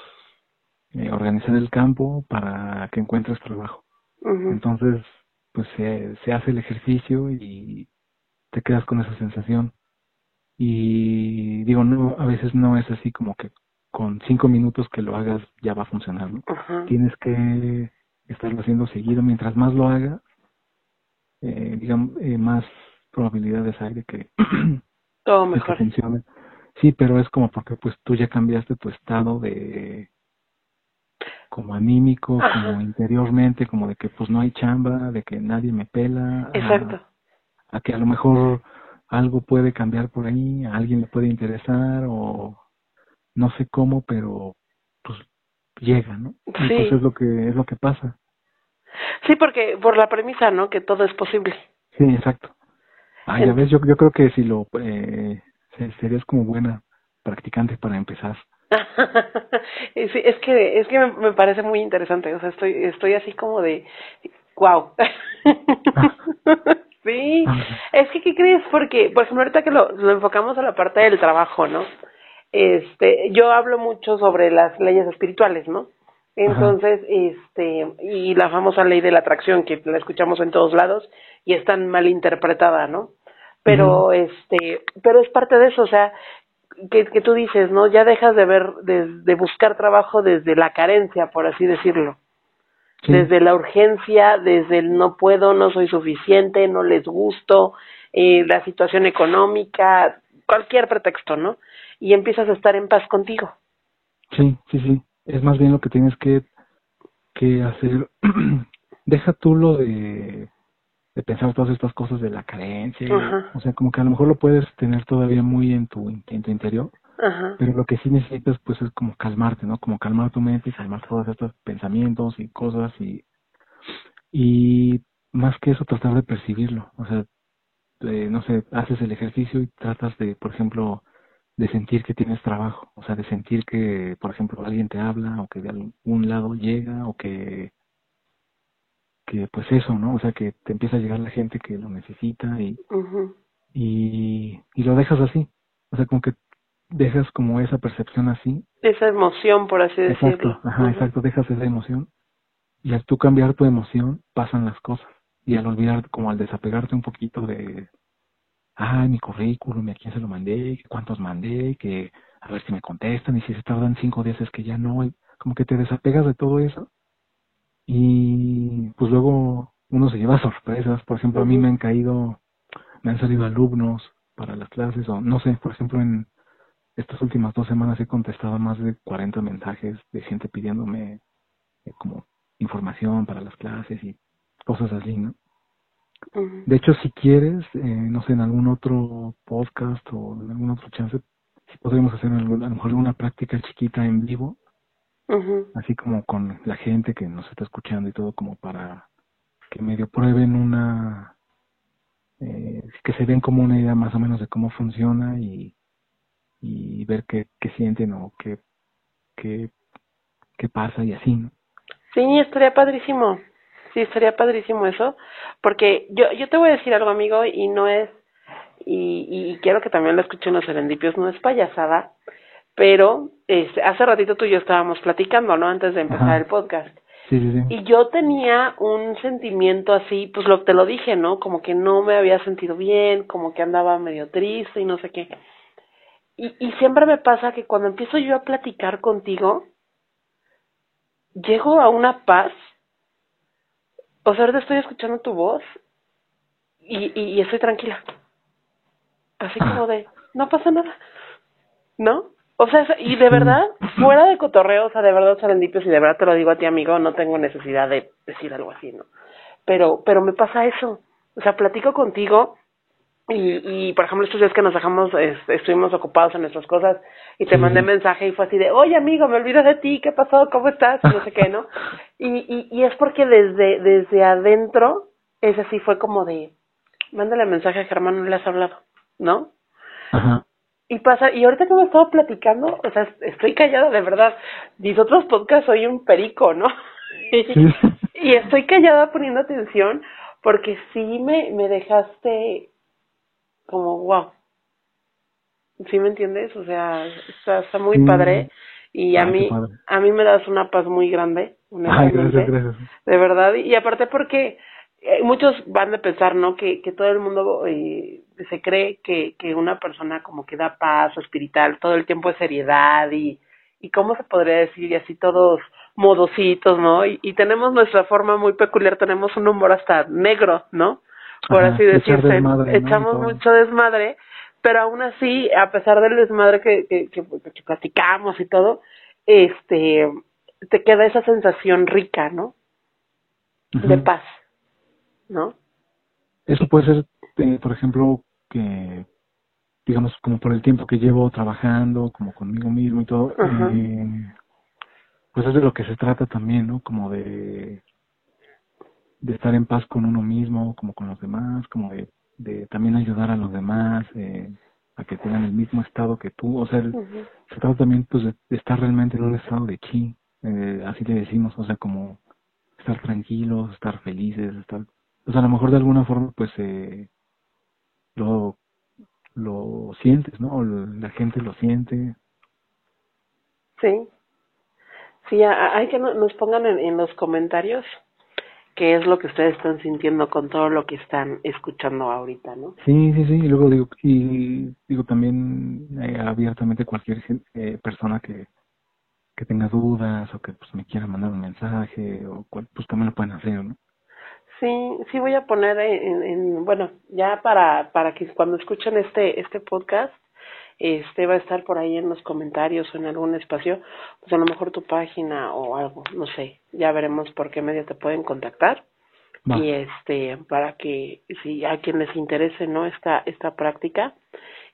eh, organizar el campo para que encuentres trabajo. Entonces, pues se, se hace el ejercicio y te quedas con esa sensación. Y digo, no, a veces no es así como que con cinco minutos que lo hagas ya va a funcionar, ¿no? Tienes que estarlo haciendo seguido. Mientras más lo hagas, eh, digamos, eh, más probabilidades hay de que todo mejor funcione. Sí, pero es como porque pues tú ya cambiaste tu estado de como anímico, como interiormente, como de que pues no hay chamba, de que nadie me pela. Exacto. A, que a lo mejor algo puede cambiar por ahí, a alguien le puede interesar o no sé cómo, pero pues llega, ¿no? Sí. Entonces es lo que es lo que pasa. Sí, porque por la premisa, ¿no? Que todo es posible. Sí, exacto. Ah, ya ves, yo, yo creo que si lo eh, serías como buena practicante para empezar. sí, es que es que me, parece muy interesante, o sea, estoy estoy así como de wow. sí, es que ¿qué crees? Porque por ejemplo, ahorita que lo, lo enfocamos a la parte del trabajo, ¿no? Este, yo hablo mucho sobre las leyes espirituales, ¿no? Entonces, este, y la famosa ley de la atracción que la escuchamos en todos lados y es tan mal interpretada, ¿no? Pero, este, pero es parte de eso, o sea, que, que tú dices, ¿no? Ya dejas de ver, de, de buscar trabajo desde la carencia, por así decirlo. Desde la urgencia, desde el no puedo, no soy suficiente, no les gusto, eh, la situación económica, cualquier pretexto, ¿no? Y empiezas a estar en paz contigo. Sí, sí, sí. Es más bien lo que tienes que, que hacer. Deja tú lo de de pensar todas estas cosas de la carencia, o sea, como que a lo mejor lo puedes tener todavía muy en tu, en tu interior, pero lo que sí necesitas pues es como calmarte, ¿no? Como calmar tu mente y calmar todos estos pensamientos y cosas y, y más que eso tratar de percibirlo, o sea, eh, no sé, haces el ejercicio y tratas de, por ejemplo, de sentir que tienes trabajo, o sea, de sentir que, por ejemplo, alguien te habla o que de algún lado llega o que que pues eso, ¿no? O sea, que te empieza a llegar la gente que lo necesita y, y, y lo dejas así. O sea, como que dejas como esa percepción así. Esa emoción, por así decirlo. Ajá, exacto, dejas esa emoción. Y al tú cambiar tu emoción, pasan las cosas. Y al olvidar, como al desapegarte un poquito de, ah, mi currículum, a quién se lo mandé, cuántos mandé, que a ver si me contestan, y si se tardan cinco días es que ya no, como que te desapegas de todo eso y pues luego uno se lleva sorpresas. Por ejemplo, a mí me han caído, me han salido alumnos para las clases o no sé, por ejemplo, en estas últimas dos semanas he contestado más de 40 mensajes de gente pidiéndome eh, como información para las clases y cosas así, ¿no? De hecho, si quieres, eh, no sé, en algún otro podcast o en algún otro chance, si podríamos hacer a lo mejor alguna práctica chiquita en vivo así como con la gente que nos está escuchando y todo como para que medio prueben una eh, que se den como una idea más o menos de cómo funciona y, y ver qué, qué sienten o qué, qué, qué pasa y así, ¿no? Sí, estaría padrísimo. Sí, estaría padrísimo eso. Porque yo, yo te voy a decir algo, amigo, y no es, y, y quiero que también lo escuchen los serendipios, no es payasada, pero este, hace ratito tú y yo estábamos platicando, ¿no? Antes de empezar el podcast. Sí, sí, sí. Y yo tenía un sentimiento así, pues lo te lo dije, ¿no? Como que no me había sentido bien, como que andaba medio triste y no sé qué. Y, y siempre me pasa que cuando empiezo yo a platicar contigo, llego a una paz. O sea, ahorita estoy escuchando tu voz y, y, y estoy tranquila. Así como de, no pasa nada. ¿No? O sea, y de verdad, fuera de cotorreo, o sea, de verdad, serendipios, y de verdad te lo digo a ti, amigo, no tengo necesidad de decir algo así, ¿no? Pero, pero me pasa eso. O sea, platico contigo y, y por ejemplo, estos días que nos dejamos, estuvimos ocupados en nuestras cosas y te mandé mensaje y fue así de, oye, amigo, me olvido de ti, ¿qué pasó? ¿Cómo estás? Y no sé qué, ¿no? Y, y, y es porque desde, desde adentro, es así, fue como de, mándale mensaje a Germán, no le has hablado, ¿no? Ajá. Y pasa, y ahorita que me estaba platicando, o sea, estoy callada de verdad. Mis otros podcasts soy un perico, ¿no? y estoy callada poniendo atención porque sí me, me dejaste como wow. ¿Sí me entiendes? O sea, está, está muy Sí. padre y a Ah, mí a mí me das una paz muy grande, Ay, gracias, gracias. De verdad, y aparte porque eh, muchos van a pensar, ¿no? Que, que todo el mundo eh, se cree que, que una persona como que da paz o espiritual todo el tiempo es seriedad y, y cómo se podría decir, y así todos modositos, ¿no? Y, y tenemos nuestra forma muy peculiar, tenemos un humor hasta negro, ¿no? Por Ajá, así decirse, desmadre, echamos mucho desmadre, pero aún así, a pesar del desmadre que, que, que, que platicamos y todo, este, te queda esa sensación rica, ¿no? de paz, ¿no? Eso puede ser, eh, por ejemplo, que, digamos, como por el tiempo que llevo trabajando, como conmigo mismo y todo, eh, pues es de lo que se trata también, ¿no? Como de, de estar en paz con uno mismo, como con los demás, como de, de también ayudar a los demás, eh, a que tengan el mismo estado que tú, o sea, el- se trata también pues de, de estar realmente en un estado de chi, eh, así le decimos, o sea, como estar tranquilos, estar felices, estar, pues a lo mejor de alguna forma pues eh, lo, lo sientes, ¿no? La gente lo siente. Sí. Sí, hay que no- nos pongan en, en los comentarios qué es lo que ustedes están sintiendo con todo lo que están escuchando ahorita, ¿no? Sí, sí, sí, y luego digo, y digo también eh, abiertamente cualquier eh, persona que, que tenga dudas o que pues me quiera mandar un mensaje o cual, pues también lo pueden hacer, ¿no? Sí, sí voy a poner en, en bueno, ya para para que cuando escuchen este este podcast, este va a estar por ahí en los comentarios o en algún espacio, pues a lo mejor tu página o algo, no sé, ya veremos por qué medio te pueden contactar. Va. y este para que si a quien les interese no esta esta práctica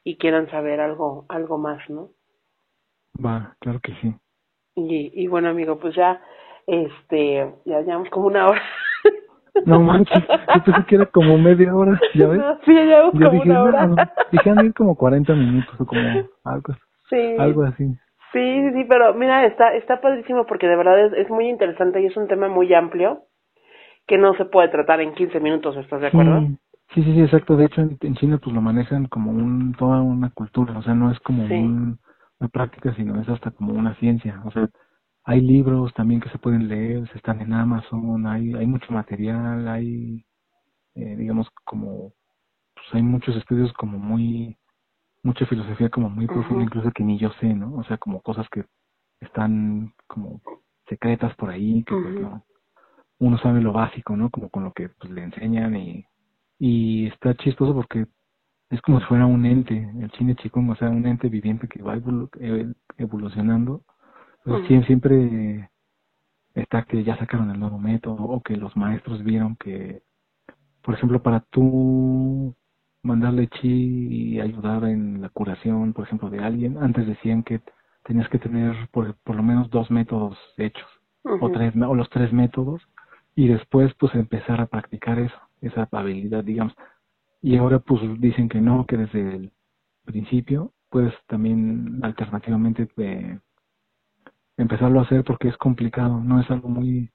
y quieran saber algo algo más no Va, claro que sí. y, y bueno amigo pues ya este ya llevamos como una hora No manches, yo pensé que era como media hora, ¿ya ves? No, sí ya como dije, una hora no, dije, han ir como 40 minutos o como algo, sí algo así. sí sí pero mira está está padrísimo porque de verdad es, es muy interesante y es un tema muy amplio que no se puede tratar en 15 minutos estás de acuerdo Sí, sí, sí, sí, exacto. De hecho, en, en China pues lo manejan como un, toda una cultura, o sea, no es como Sí. un- una práctica, sino es hasta como una ciencia. O sea, hay libros también que se pueden leer, se están en Amazon, hay, hay mucho material, hay, eh, digamos, como, pues hay muchos estudios como muy, mucha filosofía como muy profunda, incluso que ni yo sé, ¿no? O sea, como cosas que están como secretas por ahí, que pues no, uno sabe lo básico, ¿no? Como con lo que pues, le enseñan y, y está chistoso porque es como si fuera un ente, el cine chico, o sea, un ente viviente que va evolu- ev- evolucionando. Entonces, sie- siempre está que ya sacaron el nuevo método o que los maestros vieron que, por ejemplo, para tú mandarle chi y ayudar en la curación, por ejemplo, de alguien, antes decían que tenías que tener por, por lo menos dos métodos hechos o tres o los tres métodos y después pues empezar a practicar eso esa habilidad digamos. Y ahora pues dicen que no que desde el principio puedes también alternativamente eh, empezarlo a hacer porque es complicado no es algo muy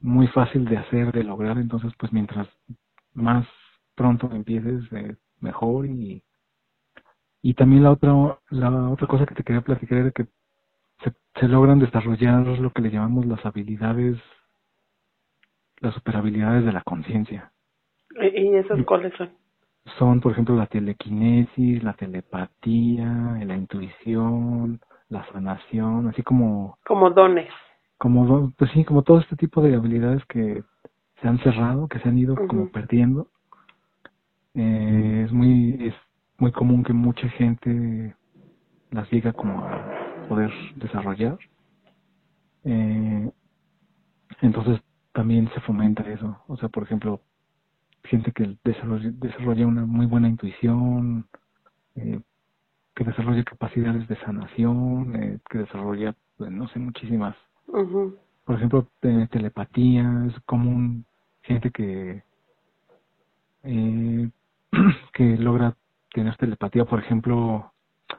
muy fácil de hacer de lograr entonces pues mientras más pronto empieces eh, mejor y y también la otra la otra cosa que te quería platicar era que se, se logran desarrollar lo que le llamamos las habilidades, las superhabilidades de la conciencia. ¿Y y esas cuáles son? son, por ejemplo, la telequinesis, la telepatía, la intuición, la sanación, así como... Como dones. Como, pues sí, como todo este tipo de habilidades que se han cerrado, que se han ido como perdiendo. Eh, es muy es muy común que mucha gente las liga como a poder desarrollar. Eh, entonces también se fomenta eso. O sea, por ejemplo, gente que desarrolla, desarrolla una muy buena intuición, eh, que desarrolla capacidades de sanación, eh, que desarrolla, pues, no sé, muchísimas. Por ejemplo, telepatía, es común gente que eh, que logra tener telepatía, por ejemplo,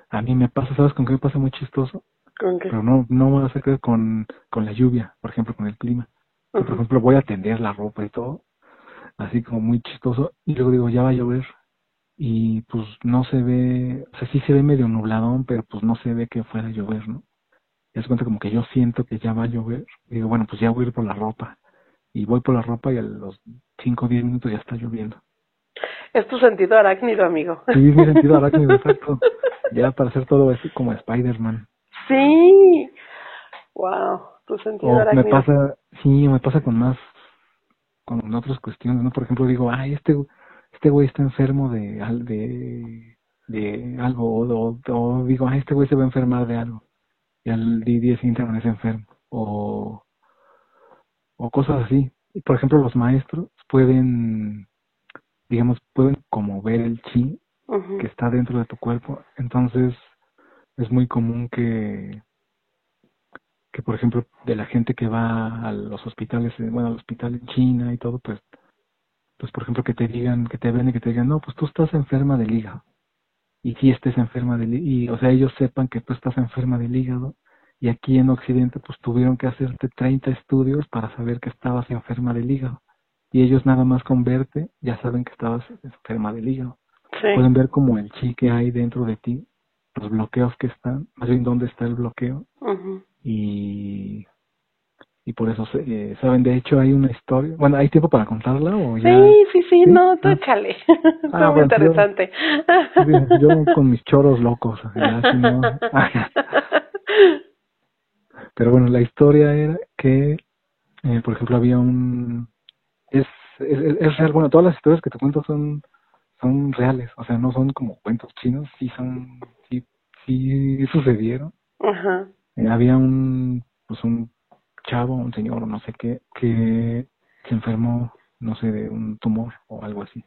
a mí me pasa, ¿sabes con qué me pasa muy chistoso? ¿Con qué? Pero no, no me a con, con la lluvia, por ejemplo, con el clima. Por ejemplo, voy a tender la ropa y todo, así como muy chistoso, y luego digo, ya va a llover, y pues no se ve, o sea, sí se ve medio nubladón, pero pues no se ve que fuera a llover, ¿no? Y es cuenta como que yo siento que ya va a llover, y digo, bueno, pues ya voy a ir por la ropa, y voy por la ropa y a los 5 o 10 minutos ya está lloviendo. Es tu sentido arácnido, amigo. Sí, es mi sentido arácnido, exacto. Ya para hacer todo eso como Spider-Man. Sí. Wow, tu sentido arácnido. Me pasa, sí, me pasa con más, con otras cuestiones, ¿no? Por ejemplo, digo, ay, este, este güey está enfermo de, de, de algo, o, o, digo, ay, este güey se va a enfermar de algo. Y al día siguiente es enfermo. O, o cosas así. Y por ejemplo, los maestros pueden digamos, pueden como ver el chi que está dentro de tu cuerpo. Entonces, es muy común que, que por ejemplo, de la gente que va a los hospitales, eh, bueno, al hospital en China y todo, pues, pues por ejemplo, que te digan, que te ven y que te digan, no, pues tú estás enferma del hígado. Y si estés enferma del y o sea, ellos sepan que tú estás enferma del hígado. Y aquí en Occidente, pues tuvieron que hacerte 30 estudios para saber que estabas enferma del hígado y ellos nada más con verte ya saben que estabas enferma del hígado. Pueden ver como el chi que hay dentro de ti, los bloqueos que están, más bien dónde está el bloqueo. Y y por eso eh, saben de hecho hay una historia bueno hay tiempo para contarla o ya sí sí sí, no tú ah. échale ah, muy interesante yo, con mis choros locos pero bueno la historia era que eh, por ejemplo había un es, es, real. Bueno, todas las historias que te cuento son, son reales, o sea, no son como cuentos chinos, sí son, sí, sí sucedieron. Ajá. Eh, había un, pues un chavo, un señor, no sé qué, que se enfermó, no sé, de un tumor o algo así.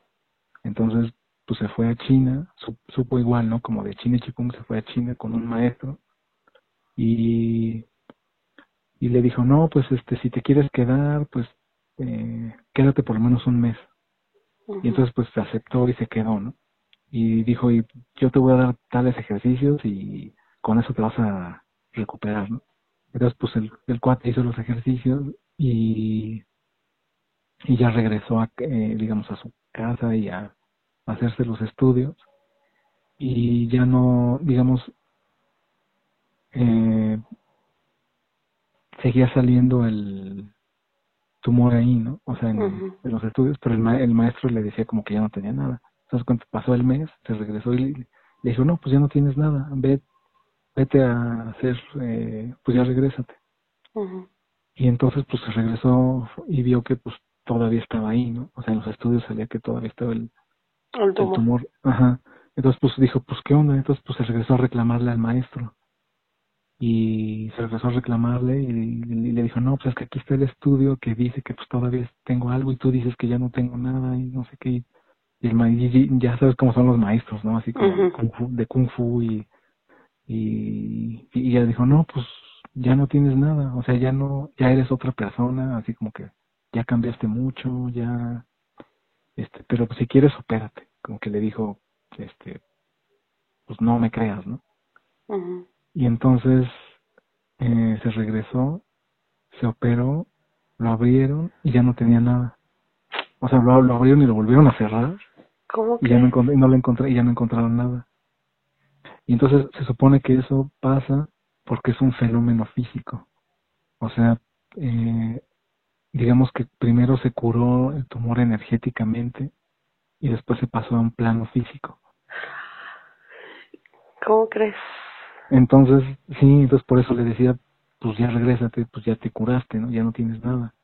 Entonces, pues se fue a China, supo igual, ¿no? Como de China Chikung se fue a China con un maestro y y le dijo, no, pues este, si te quieres quedar, pues eh, quédate por lo menos un mes. Y entonces pues aceptó y se quedó, ¿no? Y dijo, y yo te voy a dar tales ejercicios y con eso te vas a recuperar, ¿no? Entonces pues el, el cuate hizo los ejercicios y, y ya regresó a, eh, digamos, a su casa y a, hacerse los estudios y ya no, digamos, eh, seguía saliendo el, tumor ahí, ¿no? O sea, en, los estudios, pero el, el, maestro le decía como que ya no tenía nada. Entonces, cuando pasó el mes, se regresó y le, dijo, no, pues ya no tienes nada, ve, vete a hacer, eh, pues ya regrésate. Y entonces, pues se regresó y vio que pues todavía estaba ahí, ¿no? O sea, en los estudios salía que todavía estaba el, el tumor. Ajá. Entonces, pues dijo, pues qué onda. Entonces, pues se regresó a reclamarle al maestro y se regresó a reclamarle y, le dijo, no, pues es que aquí está el estudio que dice que pues todavía tengo algo y tú dices que ya no tengo nada y no sé qué. Y, el ya sabes cómo son los maestros, ¿no? Así como de kung fu y, y, y ella dijo, no, pues ya no tienes nada, o sea, ya no, ya eres otra persona, así como que ya cambiaste mucho, ya, este, pero pues si quieres, opérate, como que le dijo, este, pues no me creas, ¿no? Y entonces eh, se regresó, se operó, lo abrieron y ya no tenía nada. O sea, lo, lo abrieron y lo volvieron a cerrar. ¿Cómo que? Y ya no, y no lo encontré, y ya no encontraron nada. Y entonces se supone que eso pasa porque es un fenómeno físico. O sea, eh, digamos que primero se curó el tumor energéticamente y después se pasó a un plano físico. ¿Cómo crees? Entonces, sí, entonces por eso le decía, pues ya regrésate, pues ya te curaste, ¿no? Ya no tienes nada.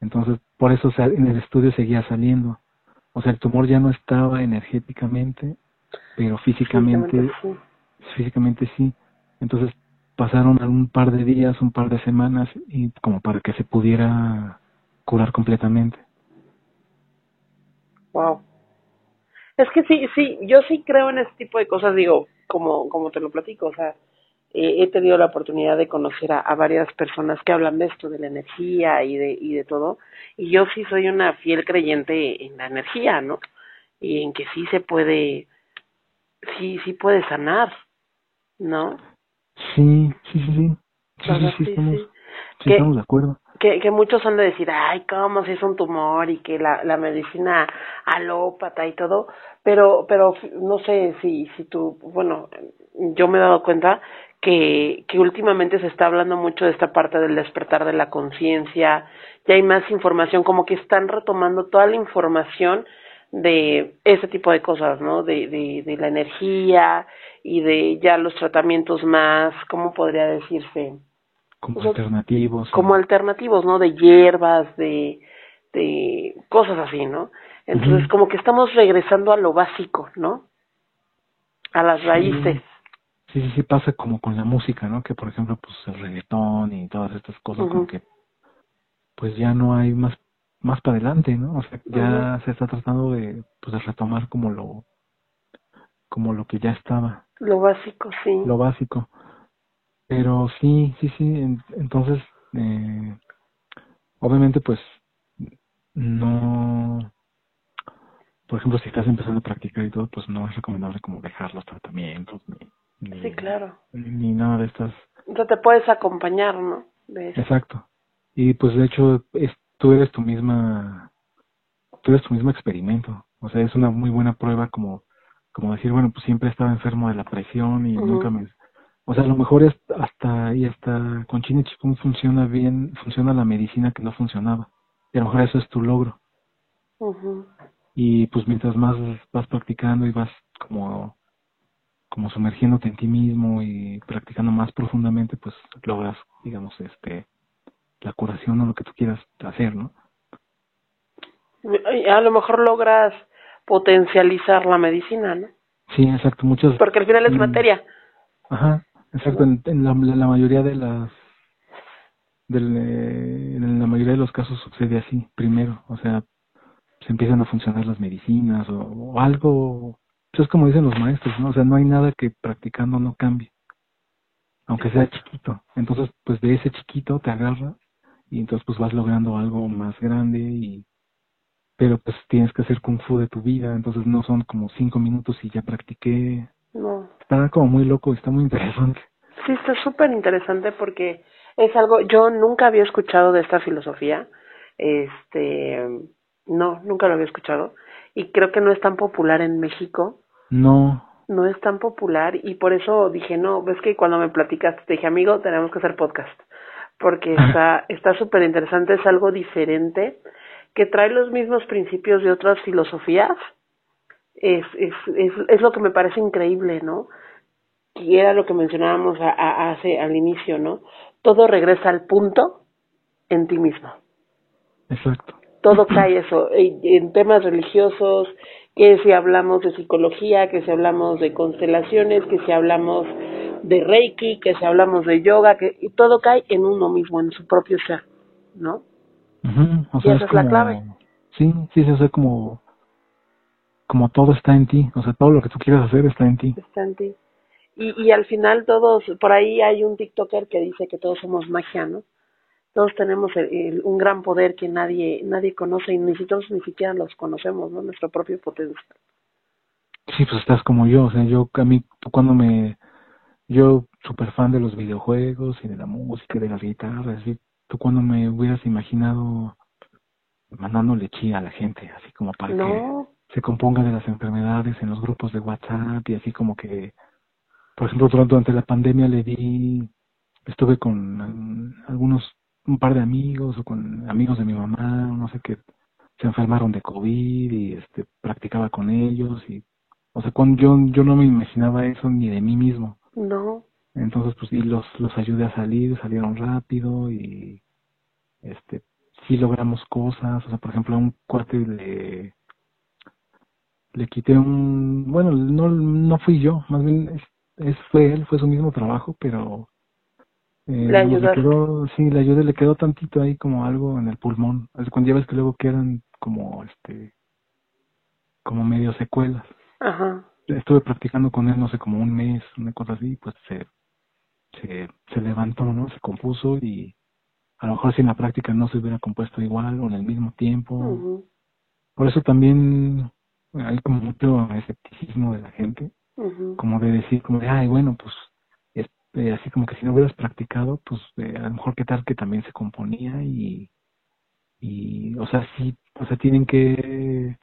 Entonces, por eso en el estudio seguía saliendo. O sea, el tumor ya no estaba energéticamente, pero físicamente, físicamente sí. Entonces, pasaron un par de días, un par de semanas, y como para que se pudiera curar completamente. Wow. Es que sí, sí, yo sí creo en ese tipo de cosas, digo, como, como te lo platico, o sea, he tenido la oportunidad de conocer a, varias personas que hablan de esto, de la energía y de, y de todo, y yo sí soy una fiel creyente en la energía, ¿no? Y en que sí se puede, sí, sí puede sanar, ¿no? Sí, sí, sí, sí. Sí, sí, sí, estamos, sí estamos de acuerdo. Que, que muchos han de decir, ay, ¿cómo si es un tumor? Y que la, la medicina alópata y todo, pero, pero no sé si, si tú, bueno, yo me he dado cuenta que, que últimamente se está hablando mucho de esta parte del despertar de la conciencia, ya hay más información, como que están retomando toda la información de ese tipo de cosas, ¿no? De, de, de la energía y de ya los tratamientos más, ¿cómo podría decirse? Como alternativos. Como alternativos, ¿no? De hierbas, de, de cosas así, ¿no? Entonces, como que estamos regresando a lo básico, ¿no? A las raíces. Sí, sí, sí pasa como con la música, ¿no? Que por ejemplo, pues el reggaetón y todas estas cosas, como que pues ya no hay más más para adelante, ¿no? O sea, ya se está tratando de pues de retomar como lo como lo que ya estaba. Lo básico, sí. Lo básico. Pero sí, sí, sí, entonces eh, obviamente pues no por ejemplo, si estás empezando a practicar y todo, pues no es recomendable como dejar los tratamientos ni sí, claro. Ni, nada de estas. Entonces te puedes acompañar, ¿no? Exacto. Y pues de hecho es, tú eres tu misma, tú eres tu mismo experimento. O sea, es una muy buena prueba como, como decir, bueno, pues siempre estaba enfermo de la presión y nunca me... O sea, a lo mejor es hasta y hasta con Chine funciona bien, funciona la medicina que no funcionaba. Y a lo mejor eso es tu logro. Y pues mientras más vas practicando y vas como como sumergiéndote en ti mismo y practicando más profundamente, pues logras, digamos, este, la curación o lo que tú quieras hacer, ¿no? A lo mejor logras potencializar la medicina, ¿no? Sí, exacto, muchos. Porque al final es materia. Ajá, exacto, en, la, mayoría de las del, eh, en la mayoría de los casos sucede así, primero, o sea, se empiezan a funcionar las medicinas o algo es como dicen los maestros, ¿no? O sea, no hay nada que practicando no cambie, aunque sea chiquito. Entonces, pues de ese chiquito te agarra y entonces pues vas logrando algo más grande y pero pues tienes que hacer kung fu de tu vida, entonces no son como cinco minutos y ya practiqué. No. Está como muy loco, está muy interesante. Sí, está súper interesante porque es algo, yo nunca había escuchado de esta filosofía, este, no, nunca lo había escuchado y creo que no es tan popular en México no. No es tan popular y por eso dije, no, ves que cuando me platicaste te dije, amigo, tenemos que hacer podcast. Porque está está súper interesante, es algo diferente, que trae los mismos principios de otras filosofías. Es, es, es, es lo que me parece increíble, ¿no? Y era lo que mencionábamos a, hace al inicio, ¿no? Todo regresa al punto en ti mismo. Exacto. Todo cae eso, en temas religiosos, que si hablamos de psicología, que si hablamos de constelaciones, que si hablamos de Reiki, que si hablamos de yoga, que y todo cae en uno mismo, en su propio ser, ¿no? o sea, y esa es, la clave. Sí, sí, se hace como como todo está en ti, o sea, todo lo que tú quieras hacer está en ti. Está en ti. Y, y al final todos, por ahí hay un TikToker que dice que todos somos magia, ¿no? todos tenemos un gran poder que nadie nadie conoce y nosotros ni siquiera los conocemos, ¿no? Nuestro propio potencial. Sí, pues estás como yo, o sea, yo a mí cuando me yo súper fan de los videojuegos y de la música, de las guitarras, y tú cuando me hubieras imaginado mandándole chía a la gente, así como para que se componga de las enfermedades en los grupos de WhatsApp y así como que, por ejemplo, durante la pandemia le di, estuve con algunos un par de amigos o con amigos de mi mamá, no sé qué, se enfermaron de COVID y este practicaba con ellos y o sea, cuando yo yo no me imaginaba eso ni de mí mismo. No. Entonces, pues y los los ayudé a salir, salieron rápido y este sí logramos cosas, o sea, por ejemplo, a un cuate le le quité un bueno, no no fui yo, más bien es, es fue él, fue su mismo trabajo, pero eh, le quedó, sí, le ayudé, le quedó tantito ahí como algo en el pulmón. Cuando ya ves que luego quedan como este como medio secuelas. Ajá. Estuve practicando con él no sé como un mes, una cosa así, pues se se, se levantó, ¿no? Se compuso y a lo mejor si en la práctica no se hubiera compuesto igual o en el mismo tiempo. Por eso también hay como mucho escepticismo de la gente, como de decir, como de, ay, bueno, pues este, así como que si no hubieras practicado, pues eh, a lo mejor qué tal que también se componía y, y o sea, sí, o sea, tienen que,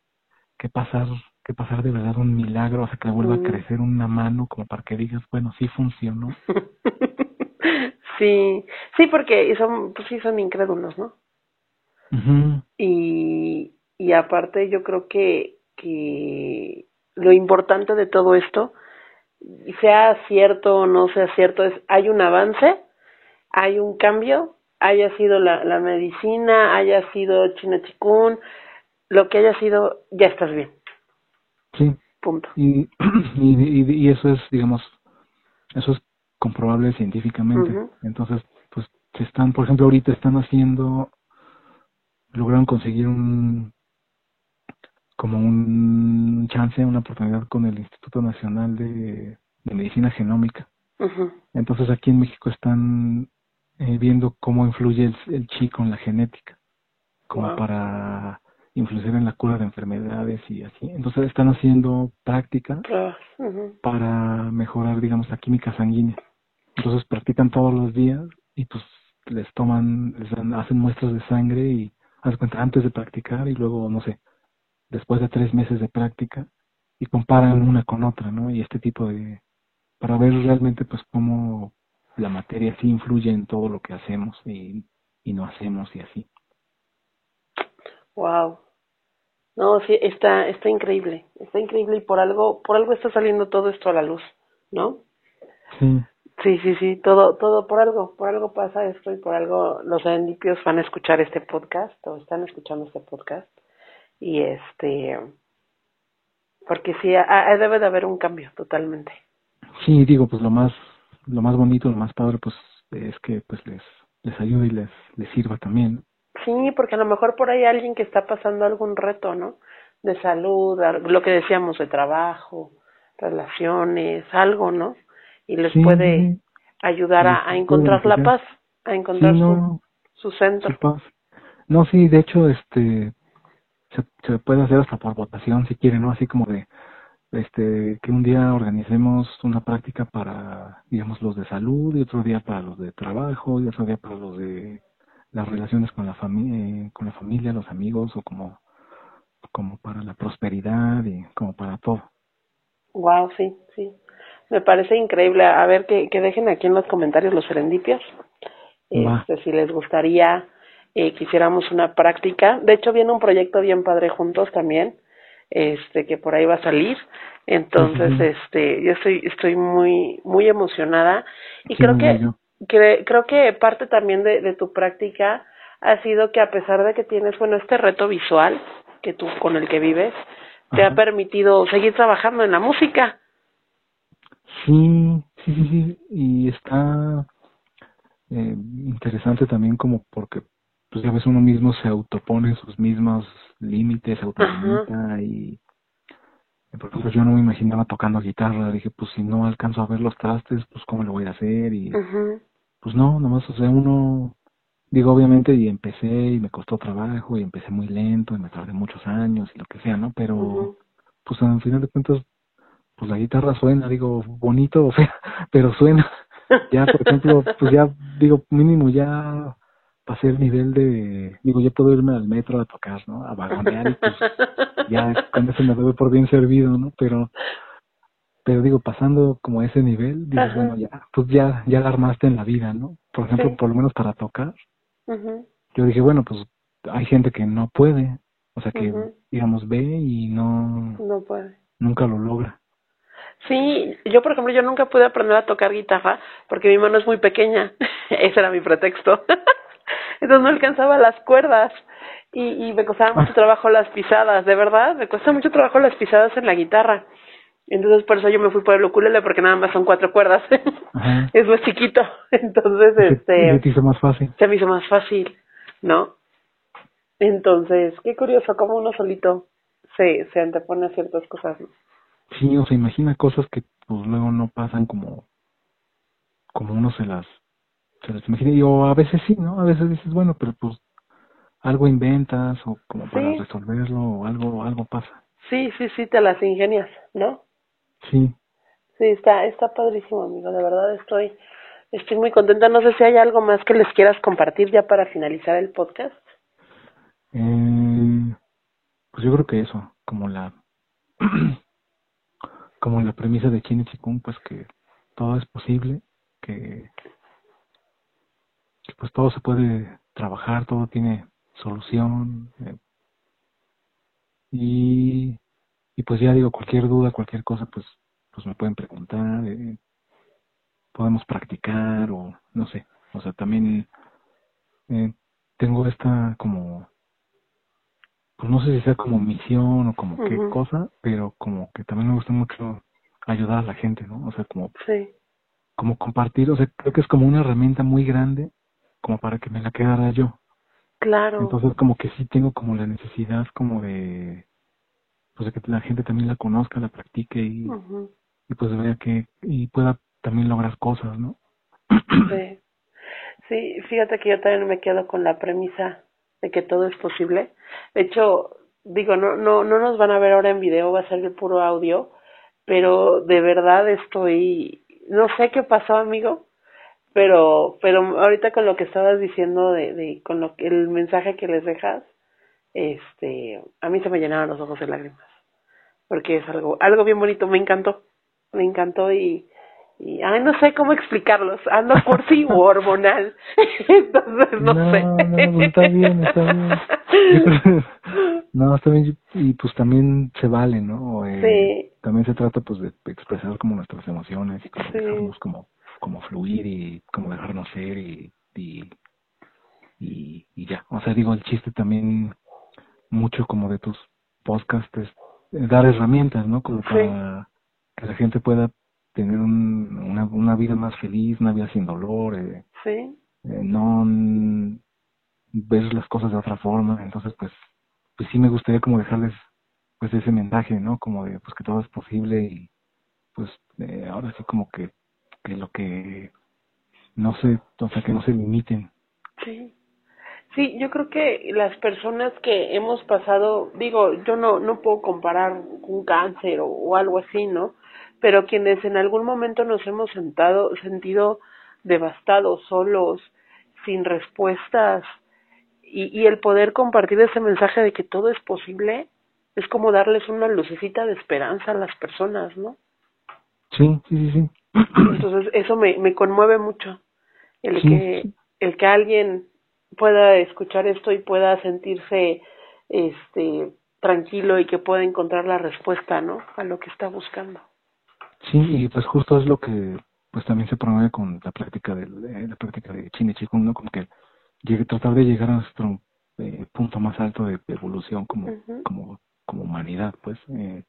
que pasar que pasar de verdad un milagro, o sea, que le vuelva a crecer una mano como para que digas, bueno, sí funcionó. sí, sí, porque son, pues sí son incrédulos, ¿no? Y, y aparte yo creo que, que lo importante de todo esto, sea cierto o no sea cierto, es hay un avance, hay un cambio, haya sido la, la medicina, haya sido chikun, lo que haya sido, ya estás bien. Sí. Punto. Y, y, y, eso es, digamos, eso es comprobable científicamente. Entonces, pues se están, por ejemplo, ahorita están haciendo, lograron conseguir un, como un chance, una oportunidad con el Instituto Nacional de, Medicina Genómica. Entonces aquí en México están eh, viendo cómo influye el, el chi con la genética, como para influenciar en la cura de enfermedades y así. Entonces están haciendo práctica para mejorar, digamos, la química sanguínea. Entonces practican todos los días y pues les toman, les dan, hacen muestras de sangre y haz cuenta antes de practicar y luego, no sé, después de tres meses de práctica y comparan una con otra, ¿no? Y este tipo de, para ver realmente pues cómo la materia sí influye en todo lo que hacemos y, y no hacemos y así. Wow. No, sí, está, está increíble, está increíble y por algo, por algo está saliendo todo esto a la luz, ¿no? Sí. Sí, sí, sí, todo, todo por algo, por algo pasa esto y por algo los serendipios van a escuchar este podcast o están escuchando este podcast y este, porque sí, debe de haber un cambio totalmente. Sí, digo, pues lo más, lo más bonito, lo más padre, pues es que pues les, les ayude y les, les sirva también. Sí, porque a lo mejor por ahí alguien que está pasando algún reto, ¿no? De salud, lo que decíamos, de trabajo, relaciones, algo, ¿no? Y les puede ayudar a, encontrar la paz, a encontrar su, su centro. paz. No, sí, de hecho, este, se, se puede hacer hasta por votación si quieren, ¿no? Así como de, este, que un día organicemos una práctica para, digamos, los de salud y otro día para los de trabajo y otro día para los de las relaciones con la familia, con la familia, los amigos o como como para la prosperidad y como para todo. Wow, sí, sí. Me parece increíble. A ver que, que dejen aquí en los comentarios los serendipios. Este, si les gustaría eh, que hiciéramos una práctica. De hecho, viene un proyecto bien padre juntos también, este, que por ahí va a salir. Entonces, este, yo estoy, estoy muy, muy emocionada y creo que creo que parte también de, de tu práctica ha sido que a pesar de que tienes, bueno, este reto visual que tú con el que vives, te ha permitido seguir trabajando en la música. Sí, sí, sí, sí. y está eh, interesante también como porque pues ya ves uno mismo se autopone sus mismos límites, se autolimita y por ejemplo yo no me imaginaba tocando guitarra, dije pues si no alcanzo a ver los trastes, pues cómo lo voy a hacer y pues no, nomás, o sea, uno, digo, obviamente, y empecé y me costó trabajo y empecé muy lento y me tardé muchos años y lo que sea, ¿no? Pero, pues al final de cuentas, pues la guitarra suena, digo, bonito, o sea, pero suena. Ya, por ejemplo, pues ya, digo, mínimo ya pasé el nivel de, digo, ya puedo irme al metro a tocar, ¿no? A vagonear y pues ya con eso me doy por bien servido, ¿no? Pero pero digo, pasando como ese nivel, dices, bueno, ya, pues ya, ya la armaste en la vida, ¿no? Por ejemplo, por lo menos para tocar. Yo dije, bueno, pues hay gente que no puede, O sea que, digamos, ve y no... No puede. Nunca lo logra. Sí, yo por ejemplo, yo nunca pude aprender a tocar guitarra porque mi mano es muy pequeña. Ese era mi pretexto. Entonces no alcanzaba las cuerdas y, y me costaba mucho trabajo las pisadas, de verdad, me cuesta mucho trabajo las pisadas en la guitarra. Entonces por eso yo me fui por el ukulele porque nada más son cuatro cuerdas. es más chiquito. Entonces, este... Se hizo más fácil. Se me hizo más fácil, ¿no? Entonces, qué curioso cómo uno solito se, se antepone a ciertas cosas. Sí, o se imagina cosas que pues luego no pasan como como uno se las se las imagina y o a veces sí, ¿no? A veces dices, bueno, pero pues algo inventas o como para resolverlo o algo algo pasa. Sí, sí, sí, te las ingenias, ¿no? Sí. Sí, está está padrísimo, amigo, de verdad estoy estoy muy contenta. No sé si hay algo más que les quieras compartir ya para finalizar el podcast. Eh, pues yo creo que eso, como la como la premisa de Chin Kung, pues que todo es posible, que, pues todo se puede trabajar, todo tiene solución. Eh, y, y pues ya digo, cualquier duda, cualquier cosa, pues, pues me pueden preguntar, eh, podemos practicar o no sé, o sea, también eh, tengo esta como pues no sé si sea como misión o como qué cosa, pero como que también me gusta mucho ayudar a la gente, ¿no? O sea, como, como compartir, o sea, creo que es como una herramienta muy grande como para que me la quedara yo. Claro. Entonces como que sí tengo como la necesidad como de, pues de que la gente también la conozca, la practique y, y pues vea que, y pueda también lograr cosas, ¿no? Sí. Sí, fíjate que yo también me quedo con la premisa de que todo es posible. De hecho, digo, no, no, no nos van a ver ahora en video, va a ser el puro audio, pero de verdad estoy, no sé qué pasó, amigo, pero, pero ahorita con lo que estabas diciendo de, de con lo que, el mensaje que les dejas, este, a mí se me llenaron los ojos de lágrimas, porque es algo, algo bien bonito, me encantó, me encantó y, y ay, no sé cómo explicarlos, ando por sí hormonal, entonces no, sé. No, está bien, está bien. no, está bien, y pues también se vale, ¿no? Eh, sí. También se trata pues de expresar como nuestras emociones y como dejarnos como, como fluir y como dejarnos ser y, y, y, y ya. O sea, digo, el chiste también mucho como de tus podcasts es dar herramientas, ¿no? Como para que la gente pueda tener un, una, una vida más feliz, una vida sin dolor, eh, sí. eh, no ver las cosas de otra forma, entonces pues pues sí me gustaría como dejarles pues ese mensaje, ¿no? Como de pues que todo es posible y pues eh, ahora sí como que que lo que no sé, o sea, que no se limiten. Sí. Sí, yo creo que las personas que hemos pasado, digo, yo no no puedo comparar un cáncer o, o algo así, ¿no? pero quienes en algún momento nos hemos sentado, sentido devastados, solos, sin respuestas, y, y el poder compartir ese mensaje de que todo es posible, es como darles una lucecita de esperanza a las personas, ¿no? Sí, sí, sí, sí. Entonces eso me, me conmueve mucho, el que el que alguien pueda escuchar esto y pueda sentirse este tranquilo y que pueda encontrar la respuesta, ¿no? A lo que está buscando. Sí, y pues justo es lo que pues también se promueve con la práctica de, la práctica de Chine Chikung, ¿no? Como que llegue, tratar de llegar a nuestro eh, punto más alto de, evolución como, como, como humanidad, pues. Eh,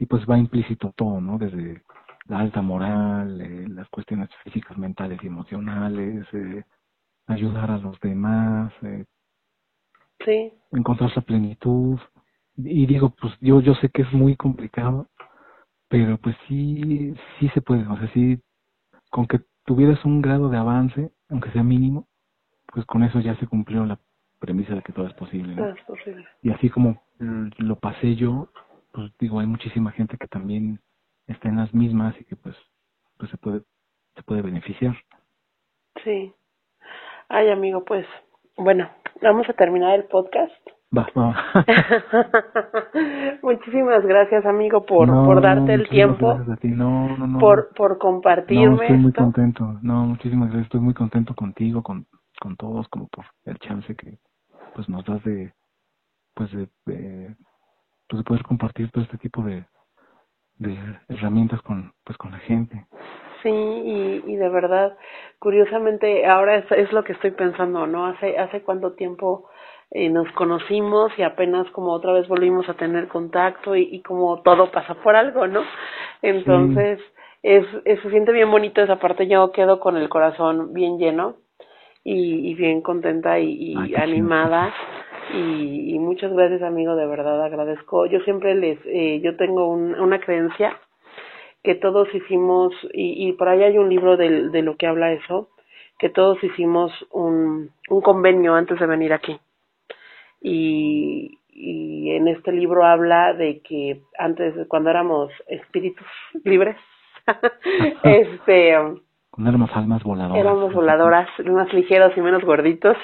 y pues va implícito todo, ¿no? Desde la alta moral, eh, las cuestiones físicas, mentales y emocionales, eh, ayudar a los demás, eh, sí. encontrar esa plenitud. Y digo, pues yo, yo sé que es muy complicado, pero pues sí, sí se puede, o sea, sí, con que tuvieras un grado de avance, aunque sea mínimo, pues con eso ya se cumplió la premisa de que todo es posible. Todo es posible. Y así como lo pasé yo, pues digo, hay muchísima gente que también está en las mismas y que pues, pues se puede, se puede beneficiar. Sí. Ay, amigo, pues, bueno, vamos a terminar el podcast. Va, va. Muchísimas gracias, amigo, por, por darte el tiempo. No, no, no. Por, por compartirme. No, estoy muy contento. No, muchísimas gracias. Estoy muy contento contigo, con, con todos, como por el chance que pues nos das de pues de, pues de poder compartir todo este tipo de, de herramientas con pues con la gente sí y, y de verdad curiosamente ahora es, es lo que estoy pensando no hace hace cuánto tiempo eh, nos conocimos y apenas como otra vez volvimos a tener contacto y, y como todo pasa por algo no entonces es, es se siente bien bonito esa parte. Yo quedo con el corazón bien lleno y, y bien contenta y, y animada. Y, y, muchas gracias amigo de verdad agradezco. Yo siempre les eh, yo tengo un, una creencia que todos hicimos y, y por ahí hay un libro de, de lo que habla eso que todos hicimos un, un convenio antes de venir aquí y, y en este libro habla de que antes cuando éramos espíritus libres este éramos almas voladoras. Éramos voladoras, más ligeros y menos gorditos.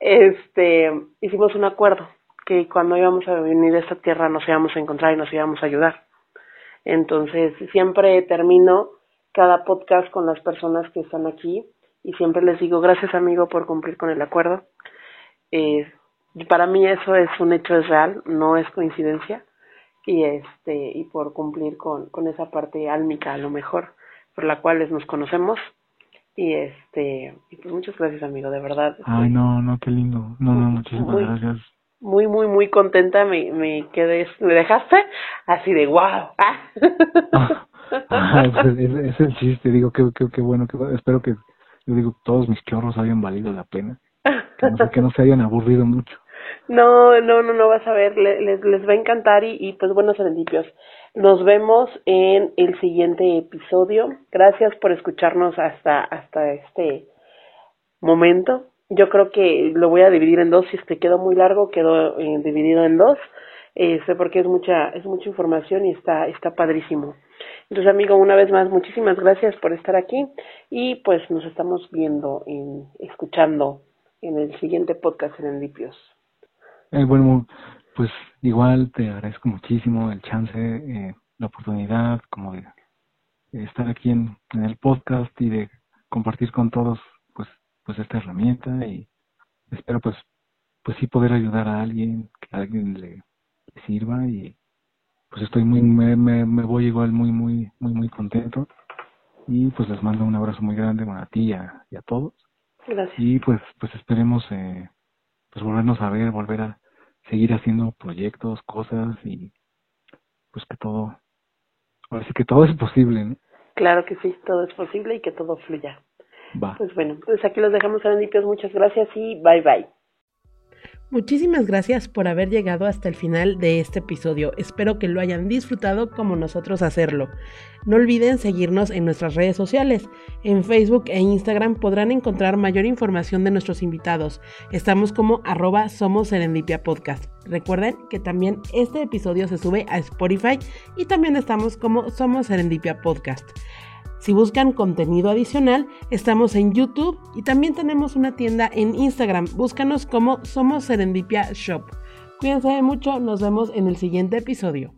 Este, hicimos un acuerdo que cuando íbamos a venir a esta tierra nos íbamos a encontrar y nos íbamos a ayudar. Entonces, siempre termino cada podcast con las personas que están aquí y siempre les digo gracias amigo por cumplir con el acuerdo. Eh, para mí eso es un hecho es real, no es coincidencia. Y este y por cumplir con con esa parte álmica a lo mejor por la cual nos conocemos. Y este y pues muchas gracias amigo de verdad. Ay no no qué lindo. No no muchísimas muy, gracias muy muy muy contenta me me quedé me dejaste así de wow ah. ah es, es, es, el chiste digo que qué, qué bueno que espero que yo digo todos mis chorros hayan valido la pena que no, que no se hayan aburrido mucho no, no, no, no vas a ver, les, les va a encantar y, y pues buenos serendipios. Nos vemos en el siguiente episodio. Gracias por escucharnos hasta, hasta este momento. Yo creo que lo voy a dividir en dos. Si este quedó muy largo, quedó eh, dividido en dos. Este, porque es mucha, es mucha información y está, está padrísimo. Entonces, amigo, una vez más, muchísimas gracias por estar aquí y pues nos estamos viendo, y escuchando en el siguiente podcast Serendipios. Eh, bueno, pues igual te agradezco muchísimo el chance, eh, la oportunidad como de, estar aquí en, en, el podcast y de compartir con todos pues esta herramienta y espero pues pues sí poder ayudar a alguien, que a alguien le, le sirva y pues estoy muy me, me, me voy igual muy muy muy muy contento y pues les mando un abrazo muy grande bueno, a ti y a, y a todos Gracias. y pues pues esperemos eh, pues volvernos a ver volver a seguir haciendo proyectos, cosas y pues que todo, ahora sí que todo es posible, ¿no? Claro que sí, todo es posible y que todo fluya. Va. Pues bueno, pues aquí los dejamos a limpios, muchas gracias y bye bye. Muchísimas gracias por haber llegado hasta el final de este episodio. Espero que lo hayan disfrutado como nosotros hacerlo. No olviden seguirnos en nuestras redes sociales. En Facebook e Instagram podrán encontrar mayor información de nuestros invitados. Estamos como arroba somos Serendipia Podcast. Recuerden que también este episodio se sube a Spotify y también estamos como Somos Serendipia Podcast. Si buscan contenido adicional, estamos en YouTube y también tenemos una tienda en Instagram. Búscanos como Somos Serendipia Shop. Cuídense mucho, nos vemos en el siguiente episodio.